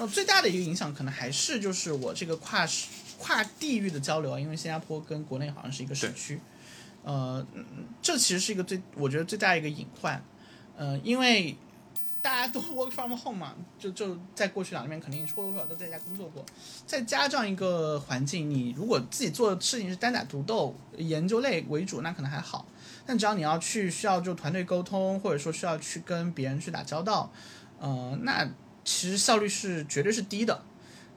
然后最大的一个影响可能还是就是我这个跨跨地域的交流啊，因为新加坡跟国内好像是一个时区，呃，嗯这其实是一个最我觉得最大的一个隐患。呃，因为大家都 work from home 嘛，就就在过去两年肯定或多或少都在家工作过，在家这样一个环境，你如果自己做的事情是单打独斗、研究类为主，那可能还好。但只要你要去需要就团队沟通，或者说需要去跟别人去打交道，呃，那其实效率是绝对是低的。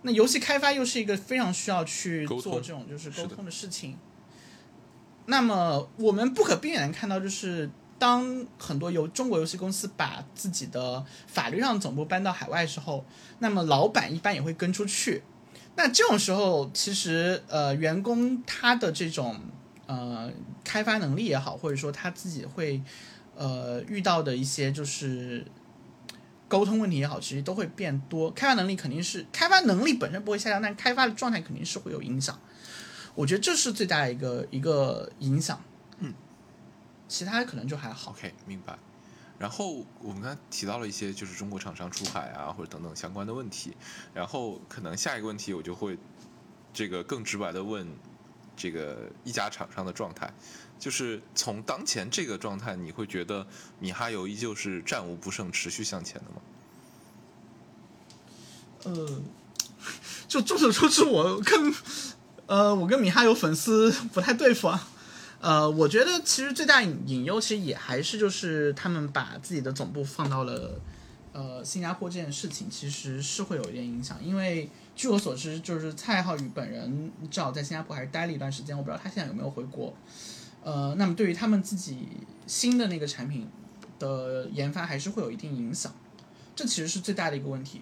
那游戏开发又是一个非常需要去做这种就是沟通的事情。那么我们不可避免地看到，就是当很多游中国游戏公司把自己的法律上总部搬到海外的时候，那么老板一般也会跟出去。那这种时候，其实呃，员工他的这种呃开发能力也好，或者说他自己会呃遇到的一些就是沟通问题也好，其实都会变多。开发能力肯定是开发能力本身不会下降，但开发的状态肯定是会有影响。我觉得这是最大的一个一个影响。嗯，其他可能就还好。OK，明白。然后我们刚才提到了一些就是中国厂商出海啊，或者等等相关的问题。然后可能下一个问题我就会这个更直白的问这个一家厂商的状态，就是从当前这个状态，你会觉得米哈游依旧是战无不胜、持续向前的吗？呃，就众所周知，我跟呃我跟米哈游粉丝不太对付啊。呃，我觉得其实最大隐隐忧其实也还是就是他们把自己的总部放到了呃新加坡这件事情，其实是会有一点影响，因为据我所知，就是蔡浩宇本人至少在新加坡还是待了一段时间，我不知道他现在有没有回国。呃，那么对于他们自己新的那个产品的研发，还是会有一定影响，这其实是最大的一个问题。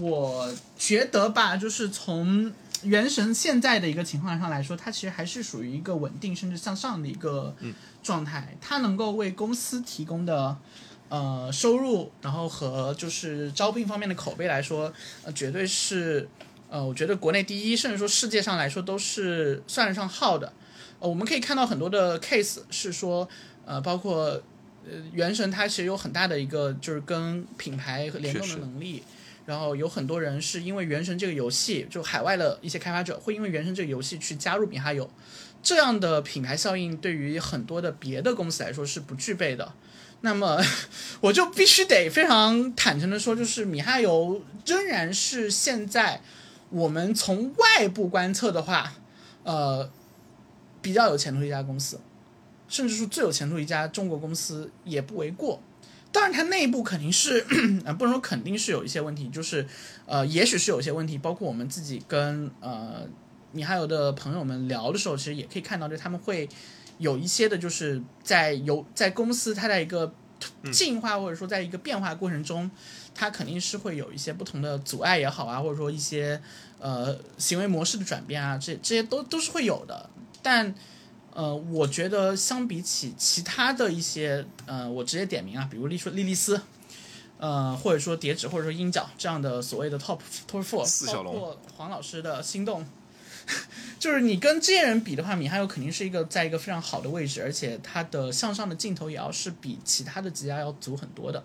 我觉得吧，就是从原神现在的一个情况上来说，它其实还是属于一个稳定甚至向上的一个状态。它能够为公司提供的呃收入，然后和就是招聘方面的口碑来说，呃，绝对是呃，我觉得国内第一，甚至说世界上来说都是算得上号的。呃，我们可以看到很多的 case 是说，呃，包括呃原神它其实有很大的一个就是跟品牌和联动的能力。然后有很多人是因为《原神》这个游戏，就海外的一些开发者会因为《原神》这个游戏去加入米哈游，这样的品牌效应对于很多的别的公司来说是不具备的。那么 我就必须得非常坦诚的说，就是米哈游仍然是现在我们从外部观测的话，呃，比较有前途的一家公司，甚至说最有前途一家中国公司也不为过。当然，它内部肯定是，啊，不能说肯定是有一些问题，就是，呃，也许是有一些问题，包括我们自己跟呃米哈游的朋友们聊的时候，其实也可以看到，就他们会有一些的，就是在有在公司它在一个进化或者说在一个变化过程中，它肯定是会有一些不同的阻碍也好啊，或者说一些呃行为模式的转变啊，这这些都都是会有的，但。呃，我觉得相比起其他的一些，呃，我直接点名啊，比如莉莉丝，呃，或者说叠纸，或者说鹰角这样的所谓的 top top four，包括黄老师的心动，就是你跟这些人比的话，米哈游肯定是一个在一个非常好的位置，而且他的向上的镜头也要是比其他的几家要足很多的。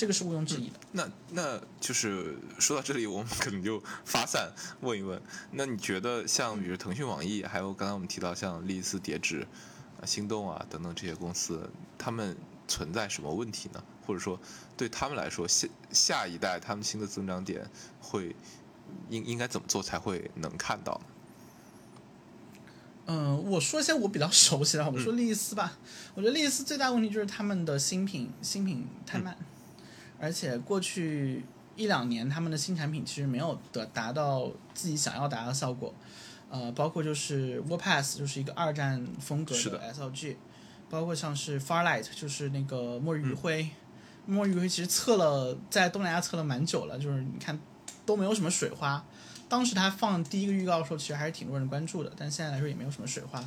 这个是毋庸置疑的。那那就是说到这里，我们可能就发散问一问。那你觉得像比如腾讯、网易，还有刚才我们提到像丽思、叠纸、啊、心动啊等等这些公司，他们存在什么问题呢？或者说对他们来说，下下一代他们新的增长点会应应该怎么做才会能看到呢？嗯，我说一些我比较熟悉的，我们说丽思吧。我觉得丽思最大问题就是他们的新品新品太慢。而且过去一两年，他们的新产品其实没有得达到自己想要达到的效果，呃，包括就是 Warpass 就是一个二战风格的 SLG，包括像是 Farlight 就是那个末日余晖，末日余晖其实测了在东南亚测了蛮久了，就是你看都没有什么水花，当时他放第一个预告的时候，其实还是挺多人关注的，但现在来说也没有什么水花，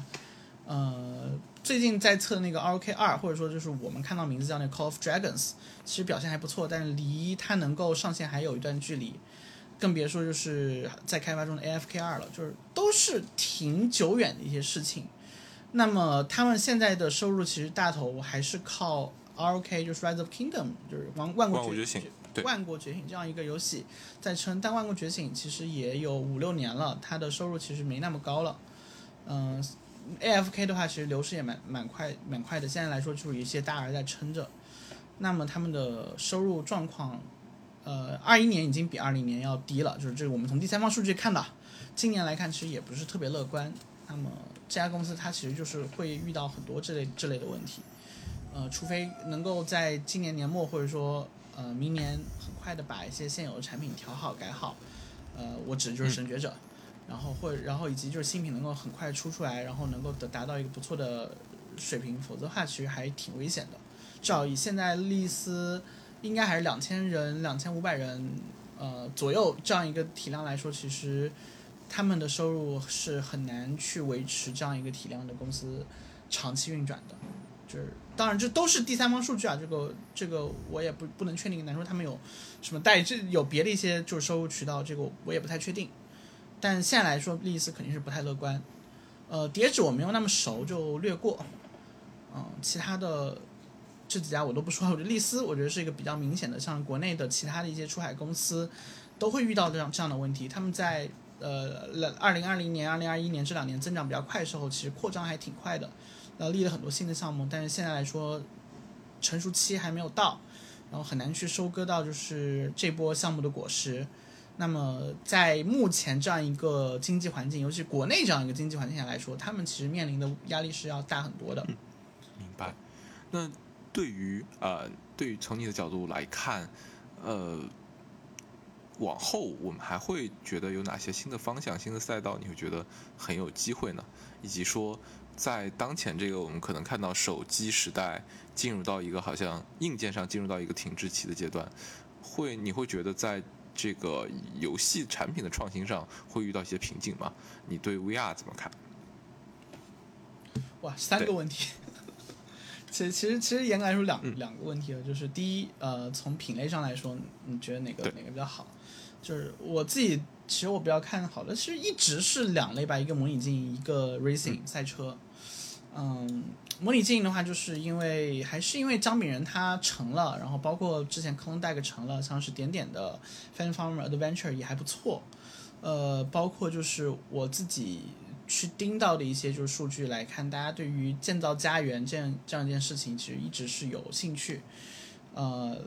呃。最近在测那个 R O K 二，或者说就是我们看到名字叫那 Call of Dragons，其实表现还不错，但是离它能够上线还有一段距离，更别说就是在开发中的 A F K 二了，就是都是挺久远的一些事情。那么他们现在的收入其实大头还是靠 R O K，就是 Rise of Kingdom，就是万万国觉醒，万国觉醒这样一个游戏在撑。但万国觉醒其实也有五六年了，它的收入其实没那么高了，嗯。F K 的话，其实流失也蛮蛮快蛮快的。现在来说，就是一些大 R 在撑着。那么他们的收入状况，呃，二一年已经比二零年要低了，就是这个我们从第三方数据看到。今年来看，其实也不是特别乐观。那么这家公司它其实就是会遇到很多这类这类的问题。呃，除非能够在今年年末或者说呃明年很快的把一些现有的产品调好改好。呃，我指的就是神觉者。然后或然后以及就是新品能够很快出出来，然后能够得达到一个不错的水平，否则的话其实还挺危险的。至少以现在丽思应该还是两千人、两千五百人呃左右这样一个体量来说，其实他们的收入是很难去维持这样一个体量的公司长期运转的。就是当然这都是第三方数据啊，这个这个我也不不能确定，难说他们有什么代这有别的一些就是收入渠道，这个我也不太确定。但现在来说，丽思肯定是不太乐观。呃，叠纸我没有那么熟，就略过。嗯，其他的这几家我都不说。我觉得丽思，我觉得是一个比较明显的，像国内的其他的一些出海公司都会遇到这样这样的问题。他们在呃二零二零年、二零二一年这两年增长比较快的时候，其实扩张还挺快的，呃，立了很多新的项目。但是现在来说，成熟期还没有到，然后很难去收割到就是这波项目的果实。那么在目前这样一个经济环境，尤其国内这样一个经济环境下来说，他们其实面临的压力是要大很多的。明白。那对于呃，对于从你的角度来看，呃，往后我们还会觉得有哪些新的方向、新的赛道，你会觉得很有机会呢？以及说，在当前这个我们可能看到手机时代进入到一个好像硬件上进入到一个停滞期的阶段，会你会觉得在这个游戏产品的创新上会遇到一些瓶颈吗？你对 VR 怎么看？哇，三个问题。其实其实其实严格来说两、嗯两个问题啊，就是第一，呃，从品类上来说，你觉得哪个哪个比较好？就是我自己其实我比较看好的，其实一直是两类吧，一个模拟经营，一个 racing 赛车。嗯，模拟经营的话，就是因为还是因为张炳仁他成了，然后包括之前 Klondike 成了，像是点点的 Fan Farmer Adventure 也还不错。呃，包括就是我自己去盯到的一些就是数据来看，大家对于建造家园这样这样一件事情，其实一直是有兴趣。呃，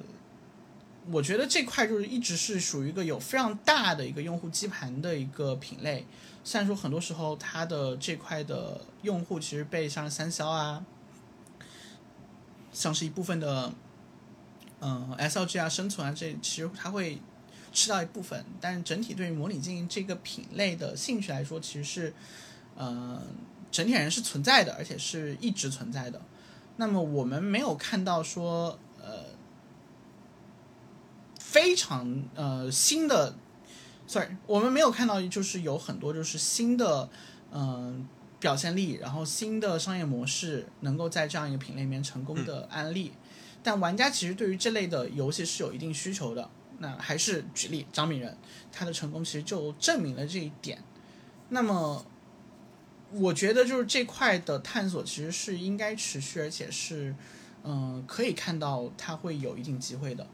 我觉得这块就是一直是属于一个有非常大的一个用户基盘的一个品类。虽然说很多时候它的这块的用户其实被像三消啊，像是一部分的嗯、SLG 啊、生存啊这其实它会吃到一部分，但是整体对于模拟经营这个品类的兴趣来说，其实是呃整体而言是存在的，而且是一直存在的。那么我们没有看到说呃非常呃新的，sorry，我们没有看到就是有很多就是新的嗯、呃表现力，然后新的商业模式能够在这样一个品类里面成功的案例。但玩家其实对于这类的游戏是有一定需求的。那还是举例张敏仁，他的成功其实就证明了这一点。那么，我觉得就是这块的探索其实是应该持续，而且是嗯、可以看到它会有一定机会的，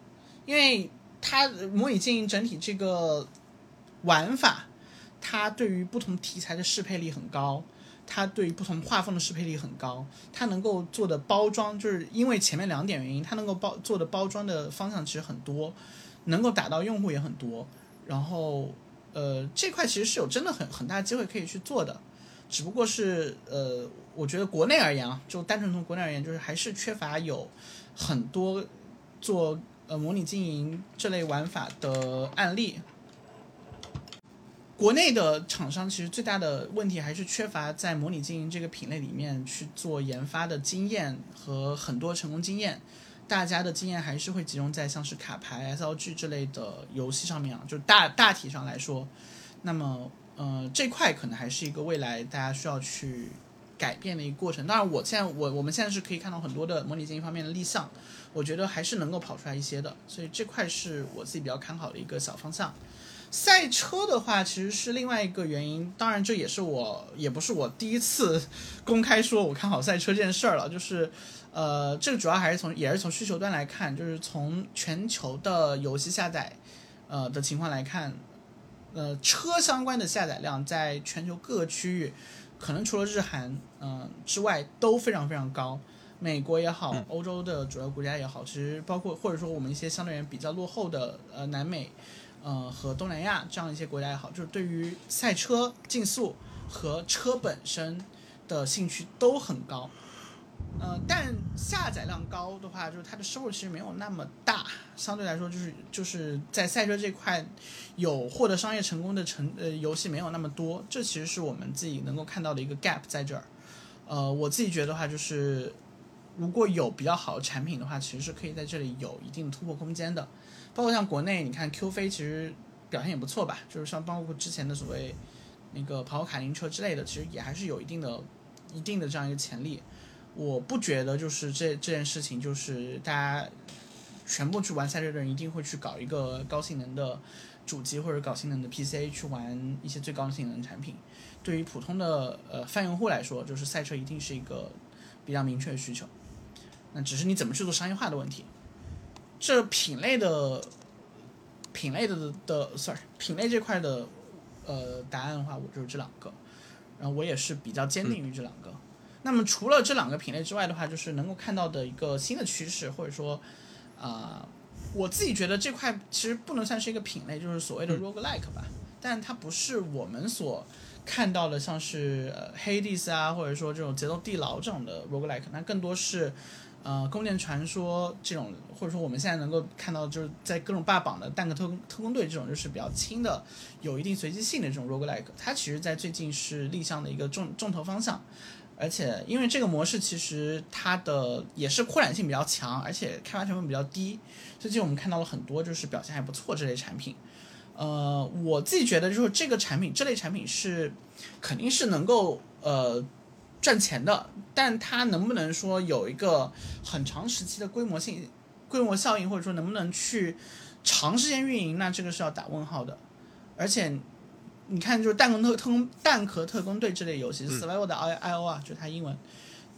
因为它模拟经营整体这个玩法，它对于不同题材的适配力很高。它对于不同画风的适配力很高，它能够做的包装，就是因为前面两点原因，它能够包做的包装的方向其实很多，能够打到用户也很多，然后呃这块其实是有真的很很大机会可以去做的，只不过是呃我觉得国内而言啊，就单纯从国内而言，就是还是缺乏有很多做呃模拟经营这类玩法的案例。国内的厂商其实最大的问题还是缺乏在模拟经营这个品类里面去做研发的经验和很多成功经验。大家的经验还是会集中在像是卡牌、SLG 之类的游戏上面啊，就大大体上来说，那么呃这块可能还是一个未来大家需要去改变的一个过程。当然，我现在我我们现在是可以看到很多的模拟经营方面的立项，我觉得还是能够跑出来一些的，所以这块是我自己比较看好的一个小方向。赛车的话，其实是另外一个原因，当然这也是我也不是我第一次公开说我看好赛车这件事儿了，就是呃，这个主要还是从也是从需求端来看，就是从全球的游戏下载呃的情况来看，呃，车相关的下载量在全球各个区域，可能除了日韩嗯、呃之外都非常非常高。美国也好，欧洲的主要国家也好，其实包括或者说我们一些相对而言比较落后的呃南美，呃和东南亚这样一些国家也好，就是对于赛车竞速和车本身的兴趣都很高。呃，但下载量高的话，就是它的收入其实没有那么大，相对来说就是就是在赛车这块有获得商业成功的成呃游戏没有那么多，这其实是我们自己能够看到的一个 gap 在这儿。呃，我自己觉得话就是，如果有比较好的产品的话，其实是可以在这里有一定突破空间的。包括像国内，你看 Q 飞其实表现也不错吧，就是像包括之前的所谓那个跑卡丁车之类的，其实也还是有一定的一定的这样一个潜力。我不觉得就是这这件事情就是大家全部去玩赛车的人一定会去搞一个高性能的主机或者高性能的 PC 去玩一些最高性能的产品。对于普通的呃泛用户来说，就是赛车一定是一个比较明确的需求。那只是你怎么去做商业化的问题。这品类的品类的的，sorry，品类这块的呃答案的话，我就是这两个。然后我也是比较坚定于这两个。那么除了这两个品类之外的话，就是能够看到的一个新的趋势，或者说啊、我自己觉得这块其实不能算是一个品类，就是所谓的 roguelike 吧，但它不是我们所看到的像是呃 Hades 啊，或者说这种节奏地牢这种的 roguelike，那更多是呃宫殿传说这种，或者说我们现在能够看到就是在各种霸榜的蛋壳特工特工队这种就是比较轻的，有一定随机性的这种 roguelike，它其实在最近是立项的一个重重头方向。而且，因为这个模式其实它的也是扩展性比较强，而且开发成本比较低，最近我们看到了很多就是表现还不错这类产品。呃，我自己觉得就是这个产品这类产品是肯定是能够呃赚钱的，但它能不能说有一个很长时期的规模性、规模效应，或者说能不能去长时间运营，那这个是要打问号的。而且。你看，就是蛋壳特特工蛋壳特工队这类游戏，Survival 的 I I O 啊，就是它英文，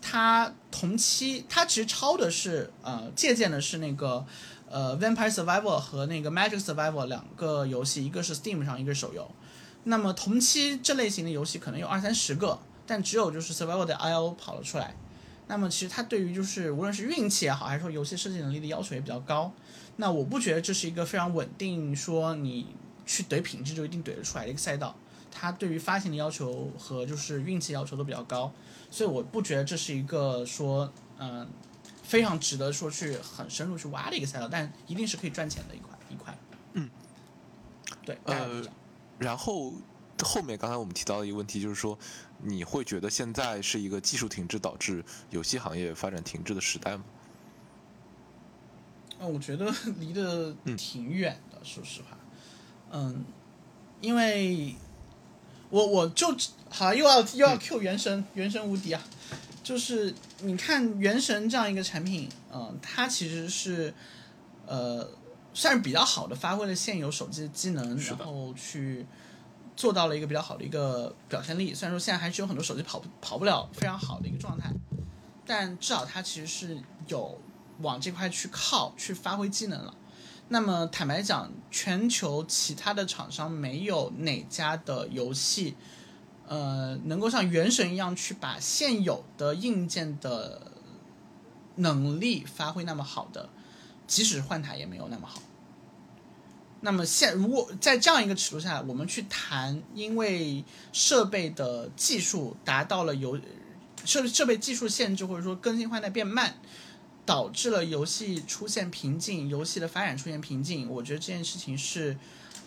它同期它其实抄的是呃借鉴的是那个呃 Vampire Survival 和那个 Magic Survival 两个游戏，一个是 Steam 上，一个是手游。那么同期这类型的游戏可能有二三十个，但只有就是 Survival 的 I O 跑了出来。那么其实它对于就是无论是运气也好，还是说游戏设计能力的要求也比较高。那我不觉得这是一个非常稳定，说你。去怼品质就一定怼得出来的一个赛道，它对于发行的要求和就是运气要求都比较高，所以我不觉得这是一个说嗯非常值得说去很深入去挖的一个赛道，但一定是可以赚钱的一块一块。嗯，对，呃，然后后面刚才我们提到的一个问题就是说，你会觉得现在是一个技术停滞导致游戏行业发展停滞的时代吗？嗯，我觉得 离得挺远的，说实话。嗯，因为，我我就好又要又要 Q 原神，原神无敌啊！就是你看原神这样一个产品，嗯，它其实是呃算是比较好的发挥了现有手机的机能，然后去做到了一个比较好的一个表现力。虽然说现在还是有很多手机跑不跑不了非常好的一个状态，但至少它其实是有往这块去靠，去发挥机能了。那么坦白讲，全球其他的厂商没有哪家的游戏，呃，能够像原神一样去把现有的硬件的能力发挥那么好的，即使换台也没有那么好。那么现如果在这样一个尺度下，我们去谈，因为设备的技术达到了有设设备技术限制，或者说更新换代变慢。导致了游戏出现瓶颈，游戏的发展出现瓶颈。我觉得这件事情是，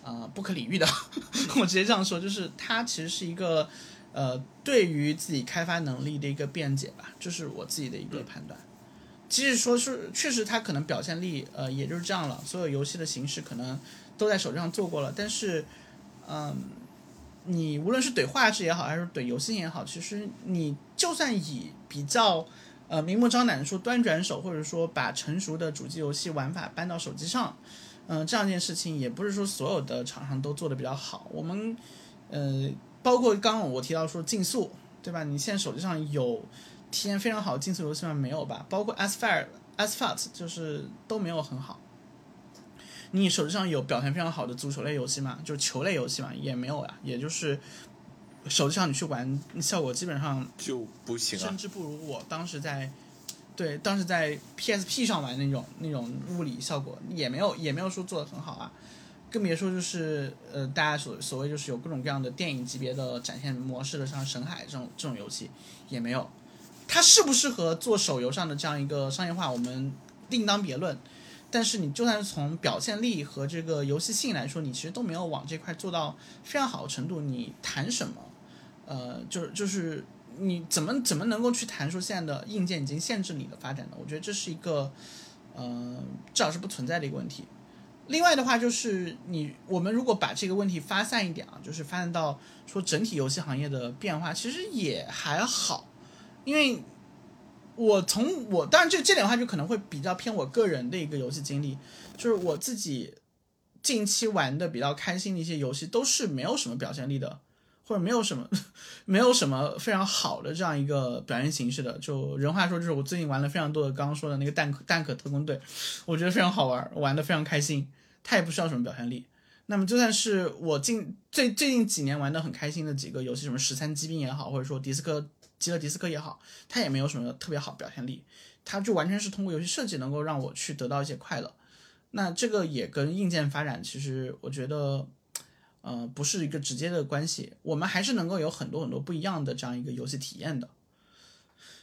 呃，不可理喻的。我直接这样说，就是它其实是一个，呃，对于自己开发能力的一个辩解吧，就是我自己的一个判断。即使说是确实它可能表现力，呃，也就是这样了。所有游戏的形式可能都在手机上做过了，但是，嗯，你无论是怼画质也好，还是怼游戏也好，其实你就算以比较。呃，明目张胆的说端转手，或者说把成熟的主机游戏玩法搬到手机上，嗯，这样一件事情也不是说所有的厂商都做的比较好。我们，呃，包括刚刚我提到说竞速，对吧？你现在手机上有体验非常好的竞速游戏吗？没有吧？包括 Asphalt、Asphalt 就是都没有很好。你手机上有表现非常好的足球类游戏吗？就是球类游戏嘛，也没有呀，也就是。手机上你去玩，效果基本上就不行，甚至不如我当时在，对，当时在 PSP 上玩那种那种物理效果，也没有也没有说做的很好啊，更别说就是呃，大家所所谓就是有各种各样的电影级别的展现模式的，像神海这种这种游戏也没有，它适不适合做手游上的这样一个商业化，我们另当别论。但是你就算是从表现力和这个游戏性来说，你其实都没有往这块做到非常好的程度，你谈什么？呃，就是就是你怎么怎么能够去谈说现在的硬件已经限制你的发展呢？我觉得这是一个，呃，至少是不存在的一个问题。另外的话，就是你我们如果把这个问题发散一点啊，就是发散到说整体游戏行业的变化，其实也还好。因为我从我当然这这点的话就可能会比较偏我个人的一个游戏经历，就是我自己近期玩的比较开心的一些游戏都是没有什么表现力的。或者没有什么，没有什么非常好的这样一个表现形式的，就人话说，就是我最近玩了非常多的，刚刚说的那个蛋壳蛋壳特工队，我觉得非常好玩，玩的非常开心。它也不需要什么表现力。那么就算是我近最最近几年玩的很开心的几个游戏，什么十三机兵也好，或者说迪斯科极乐迪斯科也好，它也没有什么特别好表现力。它就完全是通过游戏设计能够让我去得到一些快乐。那这个也跟硬件发展，其实我觉得，呃，不是一个直接的关系。我们还是能够有很多很多不一样的这样一个游戏体验的。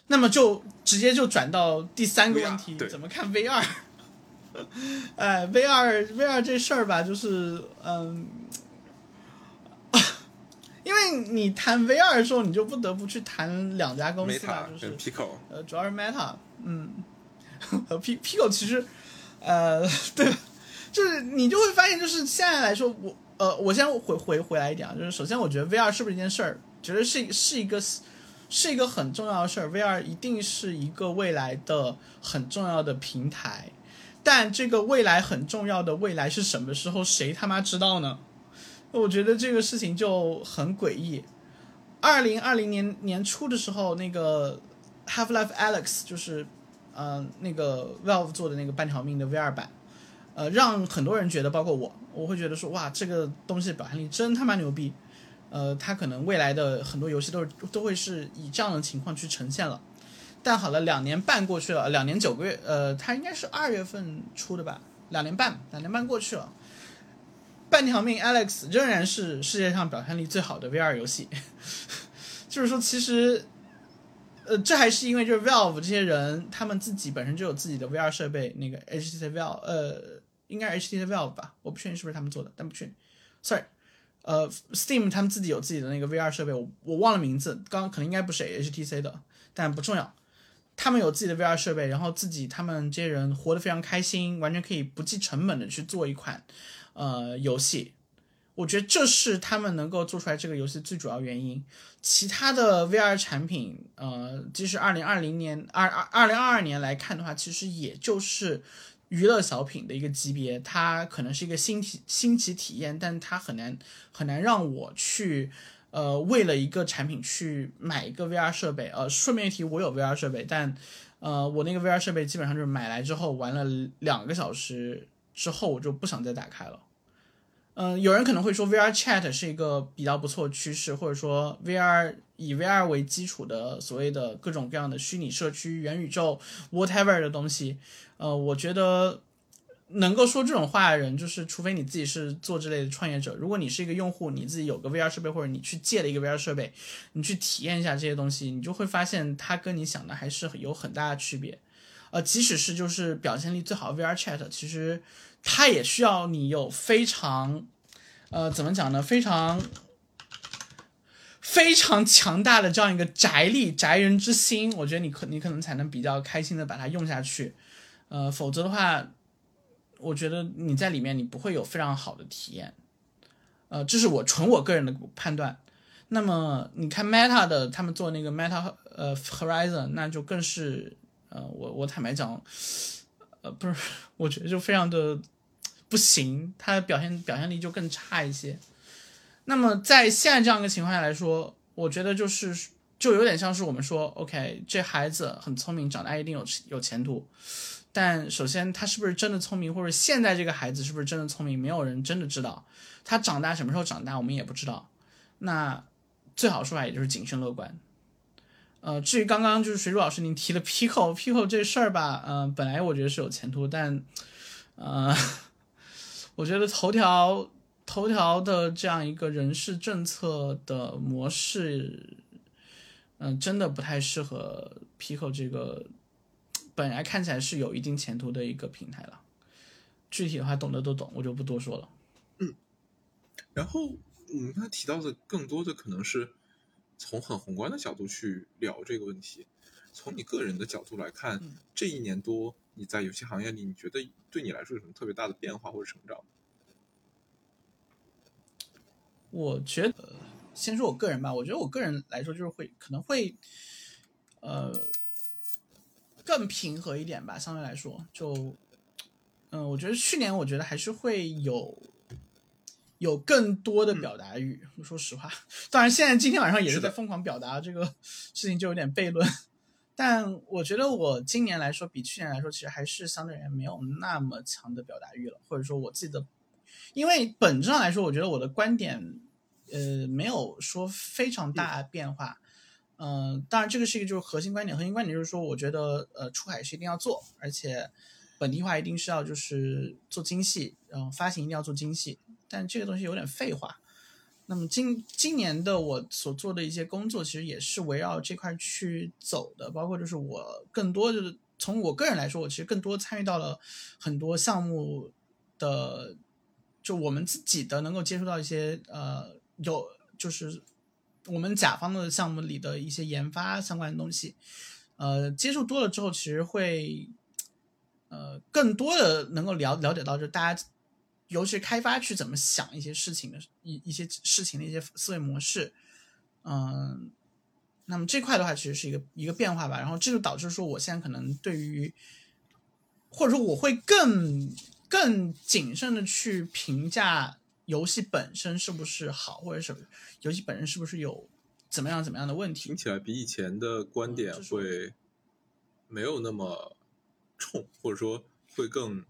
那么就直接就转到第三个问题，怎么看 VR？哎，VR VR 这事儿吧，就是嗯，因为你谈 VR 的时候，你就不得不去谈两家公司嘛，就是 Pico，呃，主要是 Meta，嗯，和 P Pico 其实，呃，对，就是你就会发现，就是现在来说，我呃，我先回回回来一点啊，就是首先我觉得 VR 是不是一件事儿，觉得是是一个。是一个很重要的事儿，VR 一定是一个未来的很重要的平台，但这个未来很重要的未来是什么时候，谁他妈知道呢？我觉得这个事情就很诡异。二零二零年年初的时候，那个 Half Life Alex 就是，呃，那个 Valve 做的那个半条命的 VR 版，呃，让很多人觉得，包括我，我会觉得说，哇，这个东西表现力真他妈牛逼。呃，它可能未来的很多游戏都是都会是以这样的情况去呈现了，但好了，两年半过去了，两年九个月，呃，它应该是二月份出的吧？两年半，两年半过去了，半条命 Alex 仍然是世界上表现力最好的 VR 游戏，就是说，其实，呃，这还是因为就是 Valve 这些人，他们自己本身就有自己的 VR 设备，那个 HTC Valve，呃，应该 HTC Valve 吧？我不确定是不是他们做的，但不确定，sorry。呃，Steam 他们自己有自己的那个 VR 设备，我我忘了名字，刚刚可能应该不是 HTC 的，但不重要。他们有自己的 VR 设备，然后自己他们这些人活得非常开心，完全可以不计成本的去做一款呃游戏。我觉得这是他们能够做出来这个游戏最主要原因。其他的 VR 产品，呃，即使二零二零年二二二零二二年来看的话，其实也就是。娱乐小品的一个级别，它可能是一个新体新奇体验，但它很难很难让我去，呃，为了一个产品去买一个 VR 设备。呃，顺便一提，我有 VR 设备，但呃，我那个 VR 设备基本上就是买来之后玩了两个小时之后，我就不想再打开了。嗯，有人可能会说 VR Chat 是一个比较不错的趋势，或者说 VR 以 VR 为基础的所谓的各种各样的虚拟社区、元宇宙 whatever 的东西。呃，我觉得能够说这种话的人，就是除非你自己是做这类的创业者。如果你是一个用户，你自己有个 VR 设备，或者你去借了一个 VR 设备，你去体验一下这些东西，你就会发现它跟你想的还是有很大的区别。呃，即使是就是表现力最好 VR Chat，其实。它也需要你有非常，呃，怎么讲呢？非常非常强大的这样一个宅力、宅人之心，我觉得你可你可能才能比较开心的把它用下去，呃，否则的话，我觉得你在里面你不会有非常好的体验，呃，这是我纯我个人的判断。那么你看 Meta 的他们做那个 Meta 呃 Horizon，那就更是，呃，我我坦白讲，呃，不是，我觉得就非常的。不行，他的表现表现力就更差一些。那么在现在这样一个情况下来说，我觉得就是就有点像是我们说，OK，这孩子很聪明，长大一定有有前途。但首先他是不是真的聪明，或者现在这个孩子是不是真的聪明，没有人真的知道。他长大什么时候长大，我们也不知道。那最好说法也就是谨慎乐观。呃，至于刚刚就是水煮老师您提的 Pico Pico 这事儿吧，嗯，本来我觉得是有前途，但，呃。我觉得头条头条的这样一个人事政策的模式，嗯，真的不太适合 Pico 这个本来看起来是有一定前途的一个平台了。具体的话，懂的都懂，我就不多说了。嗯，然后我们刚才提到的更多的可能是从很宏观的角度去聊这个问题。从你个人的角度来看，这一年多。你在游戏行业里，你觉得对你来说有什么特别大的变化或者成长？我觉得，先说我个人吧。我觉得我个人来说，就是会可能会，呃，更平和一点吧。相对来说，就，嗯，我觉得去年我觉得还是会有有更多的表达欲。说实话，当然现在今天晚上也是在疯狂表达这个事情，就有点悖论。但我觉得我今年来说，比去年来说，其实还是相对而言没有那么强的表达欲了，或者说我自己的，因为本质上来说，我觉得我的观点，呃，没有说非常大变化。嗯，当然这个是一个就是核心观点，核心观点就是说，我觉得呃，出海是一定要做，而且。本地化一定是要就是做精细，然后发行一定要做精细，但这个东西有点废话。那么今今年的我所做的一些工作，其实也是围绕这块去走的，包括就是我更多就是从我个人来说，我其实更多参与到了很多项目的，就我们自己的能够接触到一些呃有就是我们甲方的项目里的一些研发相关的东西，呃，接触多了之后，其实会呃更多的能够了了解到，就大家。尤其开发去怎么想一些事情的一一些事情的一些思维模式，嗯，那么这块的话其实是一个一个变化吧。然后这就导致说，我现在可能对于，或者说我会更更谨慎的去评价游戏本身是不是好，或者什么游戏本身是不是有怎么样怎么样的问题。听起来比以前的观点会没有那么冲，或者说会更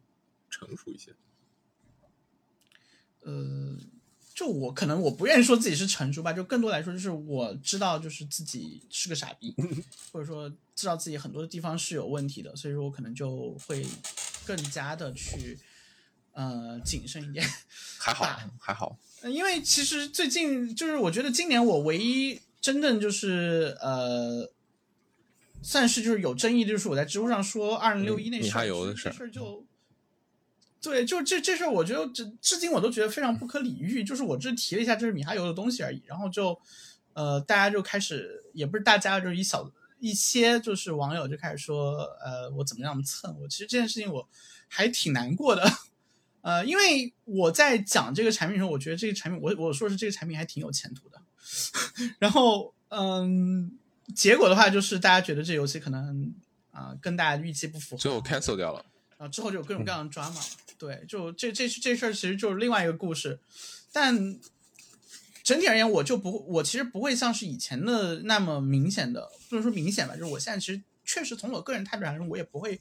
成熟一些。呃，就我可能我不愿意说自己是成熟吧，就更多来说就是我知道就是自己是个傻逼，或者说知道自己很多的地方是有问题的，所以说我可能就会更加的去呃谨慎一点。还好还好，因为其实最近就是我觉得今年我唯一真正就是呃算是就是有争议就是我在知乎上说二零六一那事儿，这事儿就。对，就这这事儿，我觉得至至今我都觉得非常不可理喻。就是我只提了一下这是米哈游的东西而已，然后就，呃，大家就开始，也不是大家，就是一小一些就是网友就开始说，呃，我怎么样蹭我。其实这件事情我还挺难过的，呃，因为我在讲这个产品的时候，我觉得这个产品，我我说是这个产品还挺有前途的。然后，嗯，结果的话就是大家觉得这游戏可能啊跟大家预期不符，最后 cancel 掉了。啊，之后就有各种各样的抓嘛。对，就这这这事儿其实就是另外一个故事，但整体而言，我就不，我其实不会像是以前的那么明显的，不能说明显吧，就是我现在其实确实从我个人态度来说，我也不会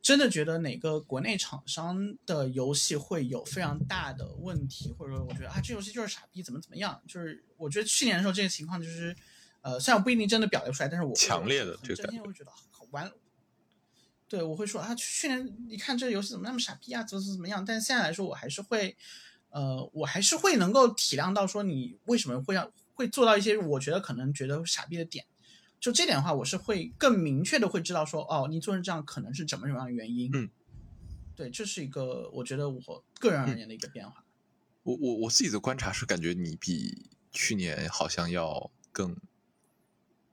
真的觉得哪个国内厂商的游戏会有非常大的问题，或者说我觉得啊，这游戏就是傻逼，怎么怎么样，就是我觉得去年的时候这个情况就是，呃，虽然我不一定真的表达出来，但是我强烈的这个真心会觉得好完。对，我会说啊，去年你看这个游戏怎么那么傻逼啊，怎么怎么怎么样？但是现在来说，我还是会，呃，我还是会能够体谅到说你为什么会让会做到一些我觉得可能觉得傻逼的点。就这点的话，我是会更明确的会知道说，哦，你做成这样可能是怎么怎么样的原因。嗯，对，这是一个我觉得我个人而言的一个变化。我我我自己的观察是，感觉你比去年好像要更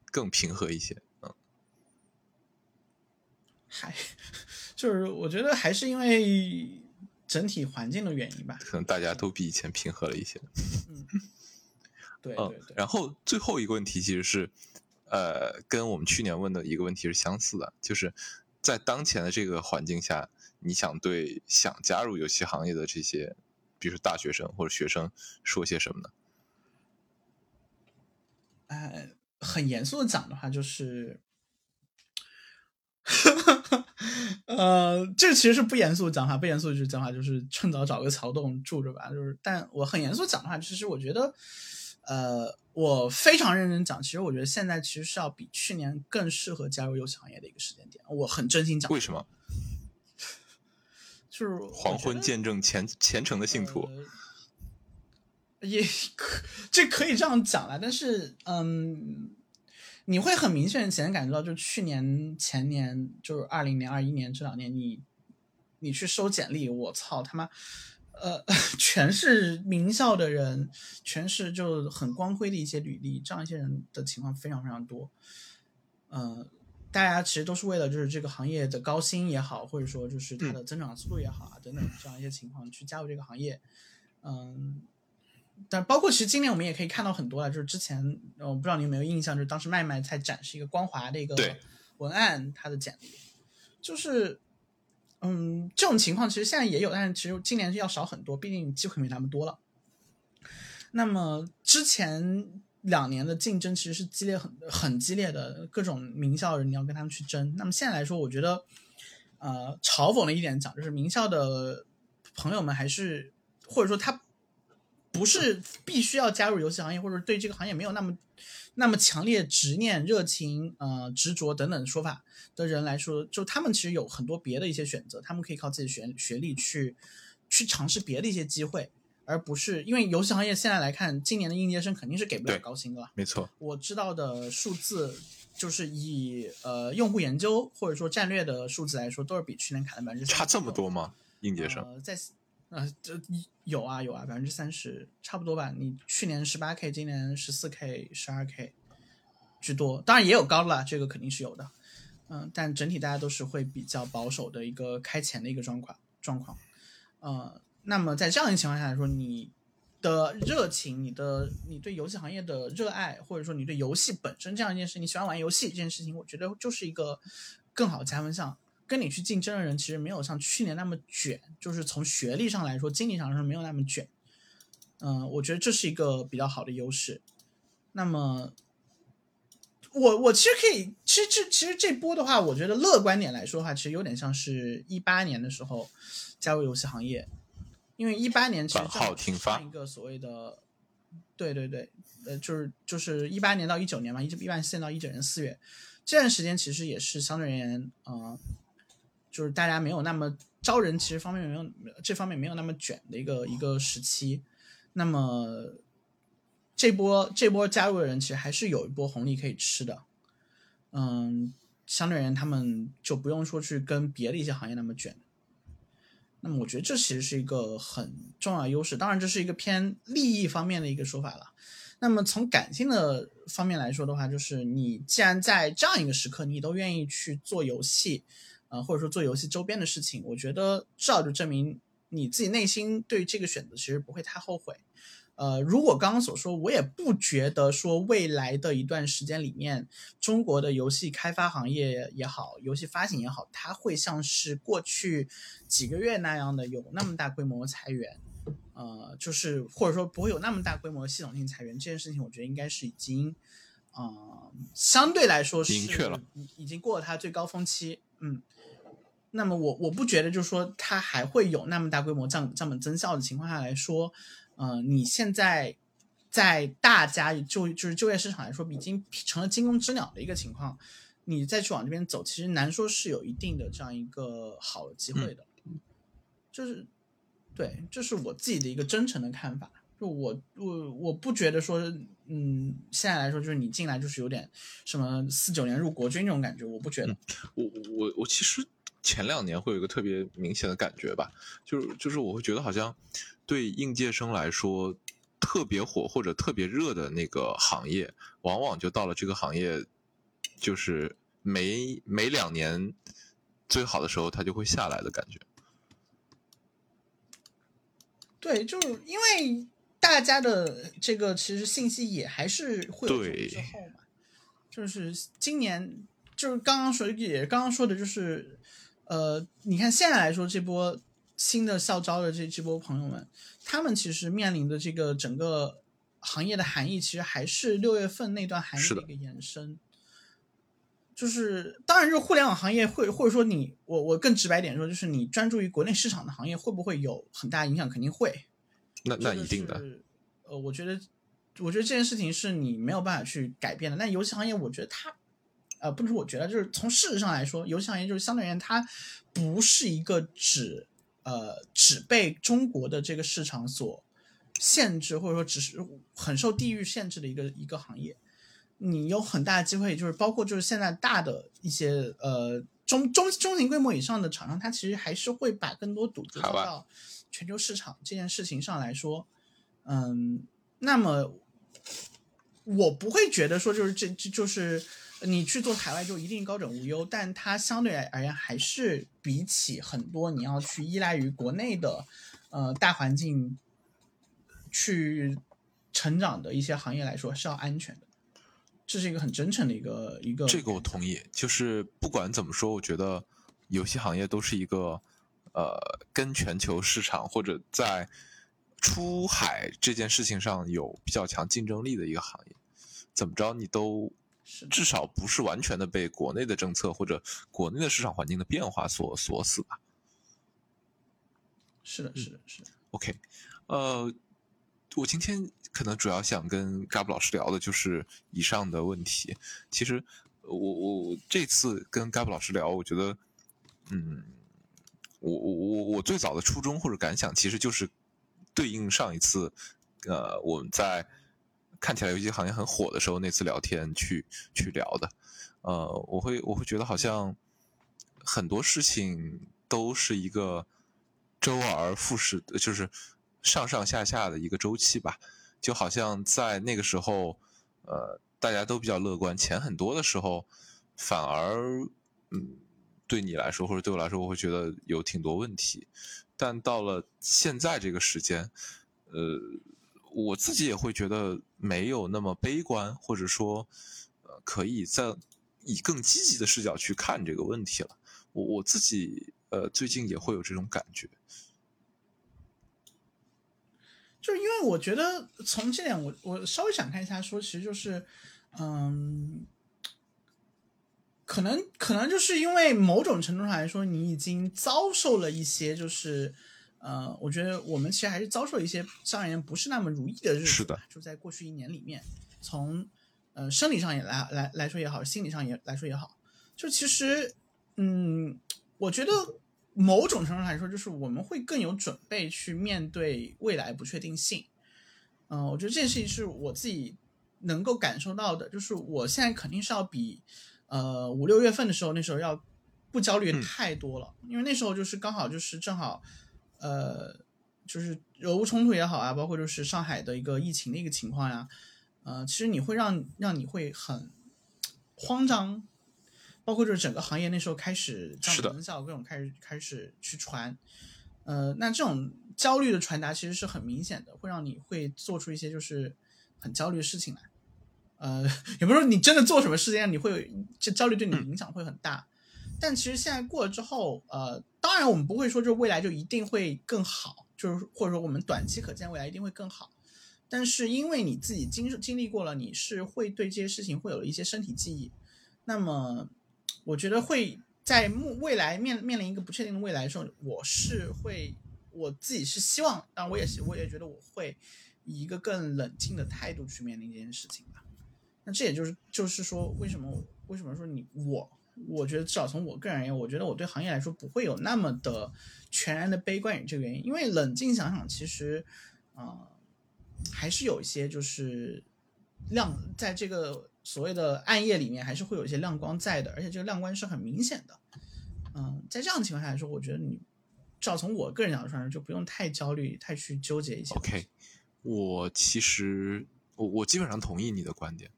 更平和一些。还就是我觉得还是因为整体环境的原因吧，可能大家都比以前平和了一些。嗯，对对对。然后最后一个问题其实是，呃，跟我们去年问的一个问题是相似的，就是在当前的这个环境下，你想对想加入游戏行业的这些，比如说大学生或者学生说些什么呢？呃，很严肃的讲的话，就是。呃，这其实是不严肃讲话，不严肃就讲话，就是趁早找个桥洞住着吧。就是，但我很严肃讲的话，其实我觉得，呃，我非常认真讲，其实我觉得现在其实是要比去年更适合加入游戏行业的一个时间点。我很真心讲，为什么？就是黄昏见证虔虔诚的信徒，也可这可以这样讲了，但是，嗯。你会很明显的显感觉到，就去年、前年，就是二零年、二一年这两年，你你去收简历，我操他妈，呃，全是名校的人，全是就很光辉的一些履历，这样一些人的情况非常非常多。呃，大家其实都是为了就是这个行业的高薪也好，或者说就是它的增长速度也好啊等等这样一些情况去加入这个行业，嗯。但包括其实今年我们也可以看到很多了，就是之前我不知道你有没有印象，就是当时麦麦在展示一个光华的一个文案，他的简历，就是嗯这种情况其实现在也有，但是其实今年是要少很多，毕竟机会没那么多了。那么之前两年的竞争其实是激烈很很激烈的，各种名校人你要跟他们去争。那么现在来说，我觉得呃嘲讽的一点讲，就是名校的朋友们还是或者说他。不是必须要加入游戏行业，或者对这个行业没有那么那么强烈执念、热情、呃执着等等说法的人来说，就他们其实有很多别的一些选择，他们可以靠自己学学历去去尝试别的一些机会，而不是因为游戏行业现在来看，今年的应届生肯定是给不了高薪的了。没错，我知道的数字，就是以呃用户研究或者说战略的数字来说，都是比去年砍了百分之差这么多吗？应届生，呃，在呃这有啊有啊，百分之三十差不多吧。你去年十八 k，今年十四 k、十二 k 居多，当然也有高了，这个肯定是有的。嗯、但整体大家都是会比较保守的一个开钱的一个状况状况。呃，那么在这样一情况下来说，你的热情、你的你对游戏行业的热爱，或者说你对游戏本身这样一件事，你喜欢玩游戏这件事情，我觉得就是一个更好的加分项。跟你去竞争的人其实没有像去年那么卷，就是从学历上来说，经历上来说没有那么卷。嗯、我觉得这是一个比较好的优势。那么，我我其实可以，其实这其实这波的话，我觉得乐观点来说的话，其实有点像是一八年的时候加入游戏行业，因为一八年其实版号停发一个所谓的，对对对，呃，就是就是一八年到一九年嘛，一一八年四月到一九年四月这段时间，其实也是相对而言，呃，就是大家没有那么招人，其实方面没有这方面没有那么卷的一个一个时期。那么这波这波加入的人，其实还是有一波红利可以吃的。嗯，相对而言，他们就不用说去跟别的一些行业那么卷。那么我觉得这其实是一个很重要优势，当然这是一个偏利益方面的一个说法了。那么从感性的方面来说的话，就是你既然在这样一个时刻，你都愿意去做游戏，呃，或者说做游戏周边的事情，我觉得至少就证明你自己内心对这个选择其实不会太后悔。呃，如果刚刚所说，我也不觉得说未来的一段时间里面，中国的游戏开发行业也好，游戏发行也好，它会像是过去几个月那样的有那么大规模裁员，呃，就是或者说不会有那么大规模的系统性裁员，这件事情我觉得应该是已经，呃，相对来说是明确了已已经过了它最高峰期，嗯。那么我我不觉得，就是说它还会有那么大规模降降本增效的情况下来说，呃，你现在在大家就就是就业市场来说，已经成了惊弓之鸟的一个情况，你再去往这边走，其实难说是有一定的这样一个好的机会的。就是对，这是我自己的一个真诚的看法。就我我我不觉得说，嗯，现在来说就是你进来就是有点什么四九年入国军这种感觉，我不觉得。我我我其实前两年会有一个特别明显的感觉吧，就是就是我会觉得好像对应届生来说特别火或者特别热的那个行业，往往就到了这个行业，就是每每两年最好的时候，它就会下来的感觉。对，就是因为大家的这个其实信息也还是会有对滞后嘛，就是今年就是刚刚说也刚刚说的就是，呃，你看现在来说这波新的校招的这这波朋友们，他们其实面临的这个整个行业的含义，其实还是六月份那段含义的的一个延伸。就是当然，就是互联网行业会，或者说你我我更直白点说，就是你专注于国内市场的行业会不会有很大影响？肯定会，那那一定的，是。呃，我觉得，我觉得这件事情是你没有办法去改变的。但游戏行业，我觉得它，呃，不能说我觉得，就是从事实上来说，游戏行业就是相对而言，它不是一个只呃只被中国的这个市场所限制，或者说只是很受地域限制的一个一个行业。你有很大的机会，就是包括就是现在大的一些呃中中中型规模以上的厂商，它其实还是会把更多赌注到全球市场这件事情上来说，嗯，那么我不会觉得说就是这这就是你去做海外就一定高枕无忧，但它相对而言还是比起很多你要去依赖于国内的呃大环境去成长的一些行业来说是要安全的。这是一个很真诚的一个一个，这个我同意。就是不管怎么说，我觉得游戏行业都是一个呃，跟全球市场或者在出海这件事情上有比较强竞争力的一个行业。怎么着，你都至少不是完全的被国内的政策或者国内的市场环境的变化所锁死吧。是的，是的，是的。OK，呃，我今天可能主要想跟 Gab 老师聊的就是以上的问题。其实我我这次跟 Gab 老师聊，我觉得，嗯，我我我我最早的初衷或者感想，其实就是对应上一次，呃，我们在看起来游戏行业很火的时候那次聊天去去聊的。呃，我会我会觉得好像很多事情都是一个周而复始，就是上上下下的一个周期吧。就好像在那个时候，呃，大家都比较乐观，钱很多的时候，反而，嗯，对你来说或者对我来说，我会觉得有挺多问题。但到了现在这个时间，呃，我自己也会觉得没有那么悲观，或者说，呃，可以在。以更积极的视角去看这个问题了。我我自己呃最近也会有这种感觉，就是因为我觉得从这点我我稍微展开一下说，其实就是嗯，可能可能就是因为某种程度上来说，你已经遭受了一些就是呃，我觉得我们其实还是遭受了一些相而言不是那么如意的日子。是的，就在过去一年里面，从。呃，生理上也来来来说也好，心理上也来说也好，就其实，嗯，我觉得某种程度上来说，就是我们会更有准备去面对未来不确定性。嗯，我觉得这件事情是我自己能够感受到的，就是我现在肯定是要比呃五六月份的时候那时候要不焦虑太多了，因为那时候就是刚好就是正好，呃，就是俄乌冲突也好啊，包括就是上海的一个疫情的一个情况呀。呃，其实你会让让你会很慌张，包括就是整个行业那时候开始降本增效，各种开始开始去传，呃，那这种焦虑的传达其实是很明显的，会让你会做出一些就是很焦虑的事情来，呃，也不是说你真的做什么事情，你会这焦虑对你的影响会很大，但其实现在过了之后，呃，当然我们不会说就未来就一定会更好，就是或者说我们短期可见未来一定会更好。但是因为你自己经经历过了，你是会对这些事情会有一些身体记忆，那么我觉得会在未未来面面临一个不确定的未来的时候，我是会我自己是希望，但我也是我也觉得我会以一个更冷静的态度去面临这件事情吧。那这也就是就是说，为什么为什么说你我我觉得至少从我个人而言，我觉得我对行业来说不会有那么的全然的悲观于这个原因，因为冷静想想，其实啊。还是有一些就是亮，在这个所谓的暗夜里面，还是会有一些亮光在的，而且这个亮光是很明显的。嗯，在这样的情况下来说，我觉得你至少从我个人角度上就不用太焦虑，太去纠结一些。OK，我其实我我基本上同意你的观点。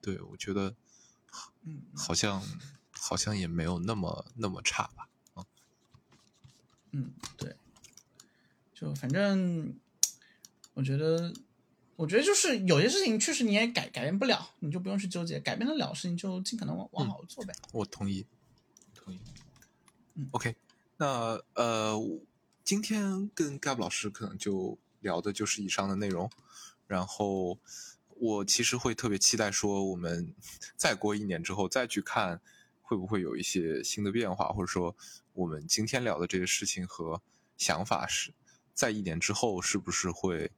对，我觉得，嗯，好像好像也没有那么那么差吧。嗯，嗯，对，就反正我觉得。我觉得就是有些事情确实你也改改变不了，你就不用去纠结；改变得了事情就尽可能往往好做呗。我同意，同意。嗯，OK，那呃，今天跟 Gab 老师可能就聊的就是以上的内容。然后我其实会特别期待说，我们 再过一年之后再去看，会不会有一些新的变化，或者说我们今天聊的这些事情和想法是在一年之后是不是会。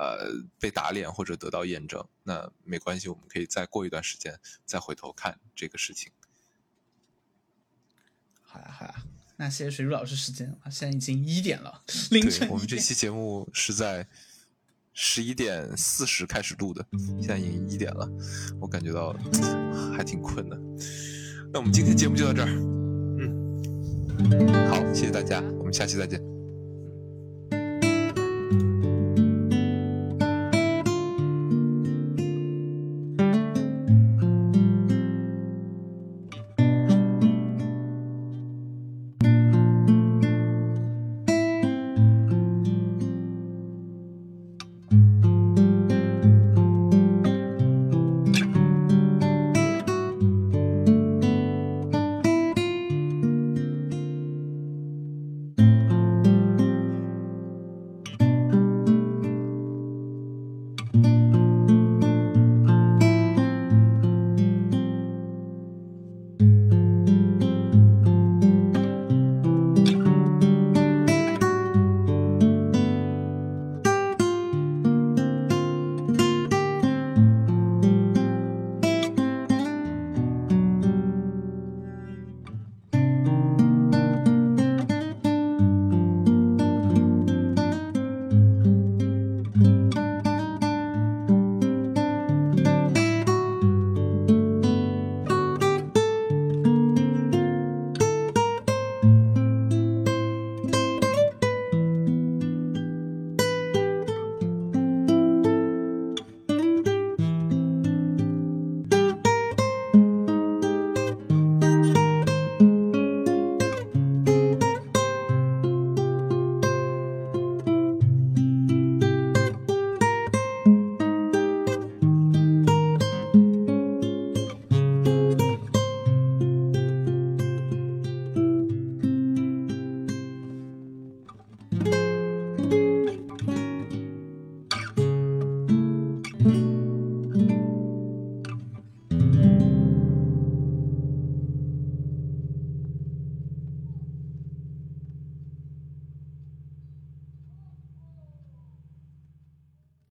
呃，被打脸或者得到验证，那没关系，我们可以再过一段时间再回头看这个事情。好呀，好呀，那谢谢水珠老师时间啊，现在已经一点了，凌晨我们这期节目是在十一点四十开始录的，现在已经一点了，我感觉到还挺困的。那我们今天节目就到这儿，嗯，好，谢谢大家，我们下期再见。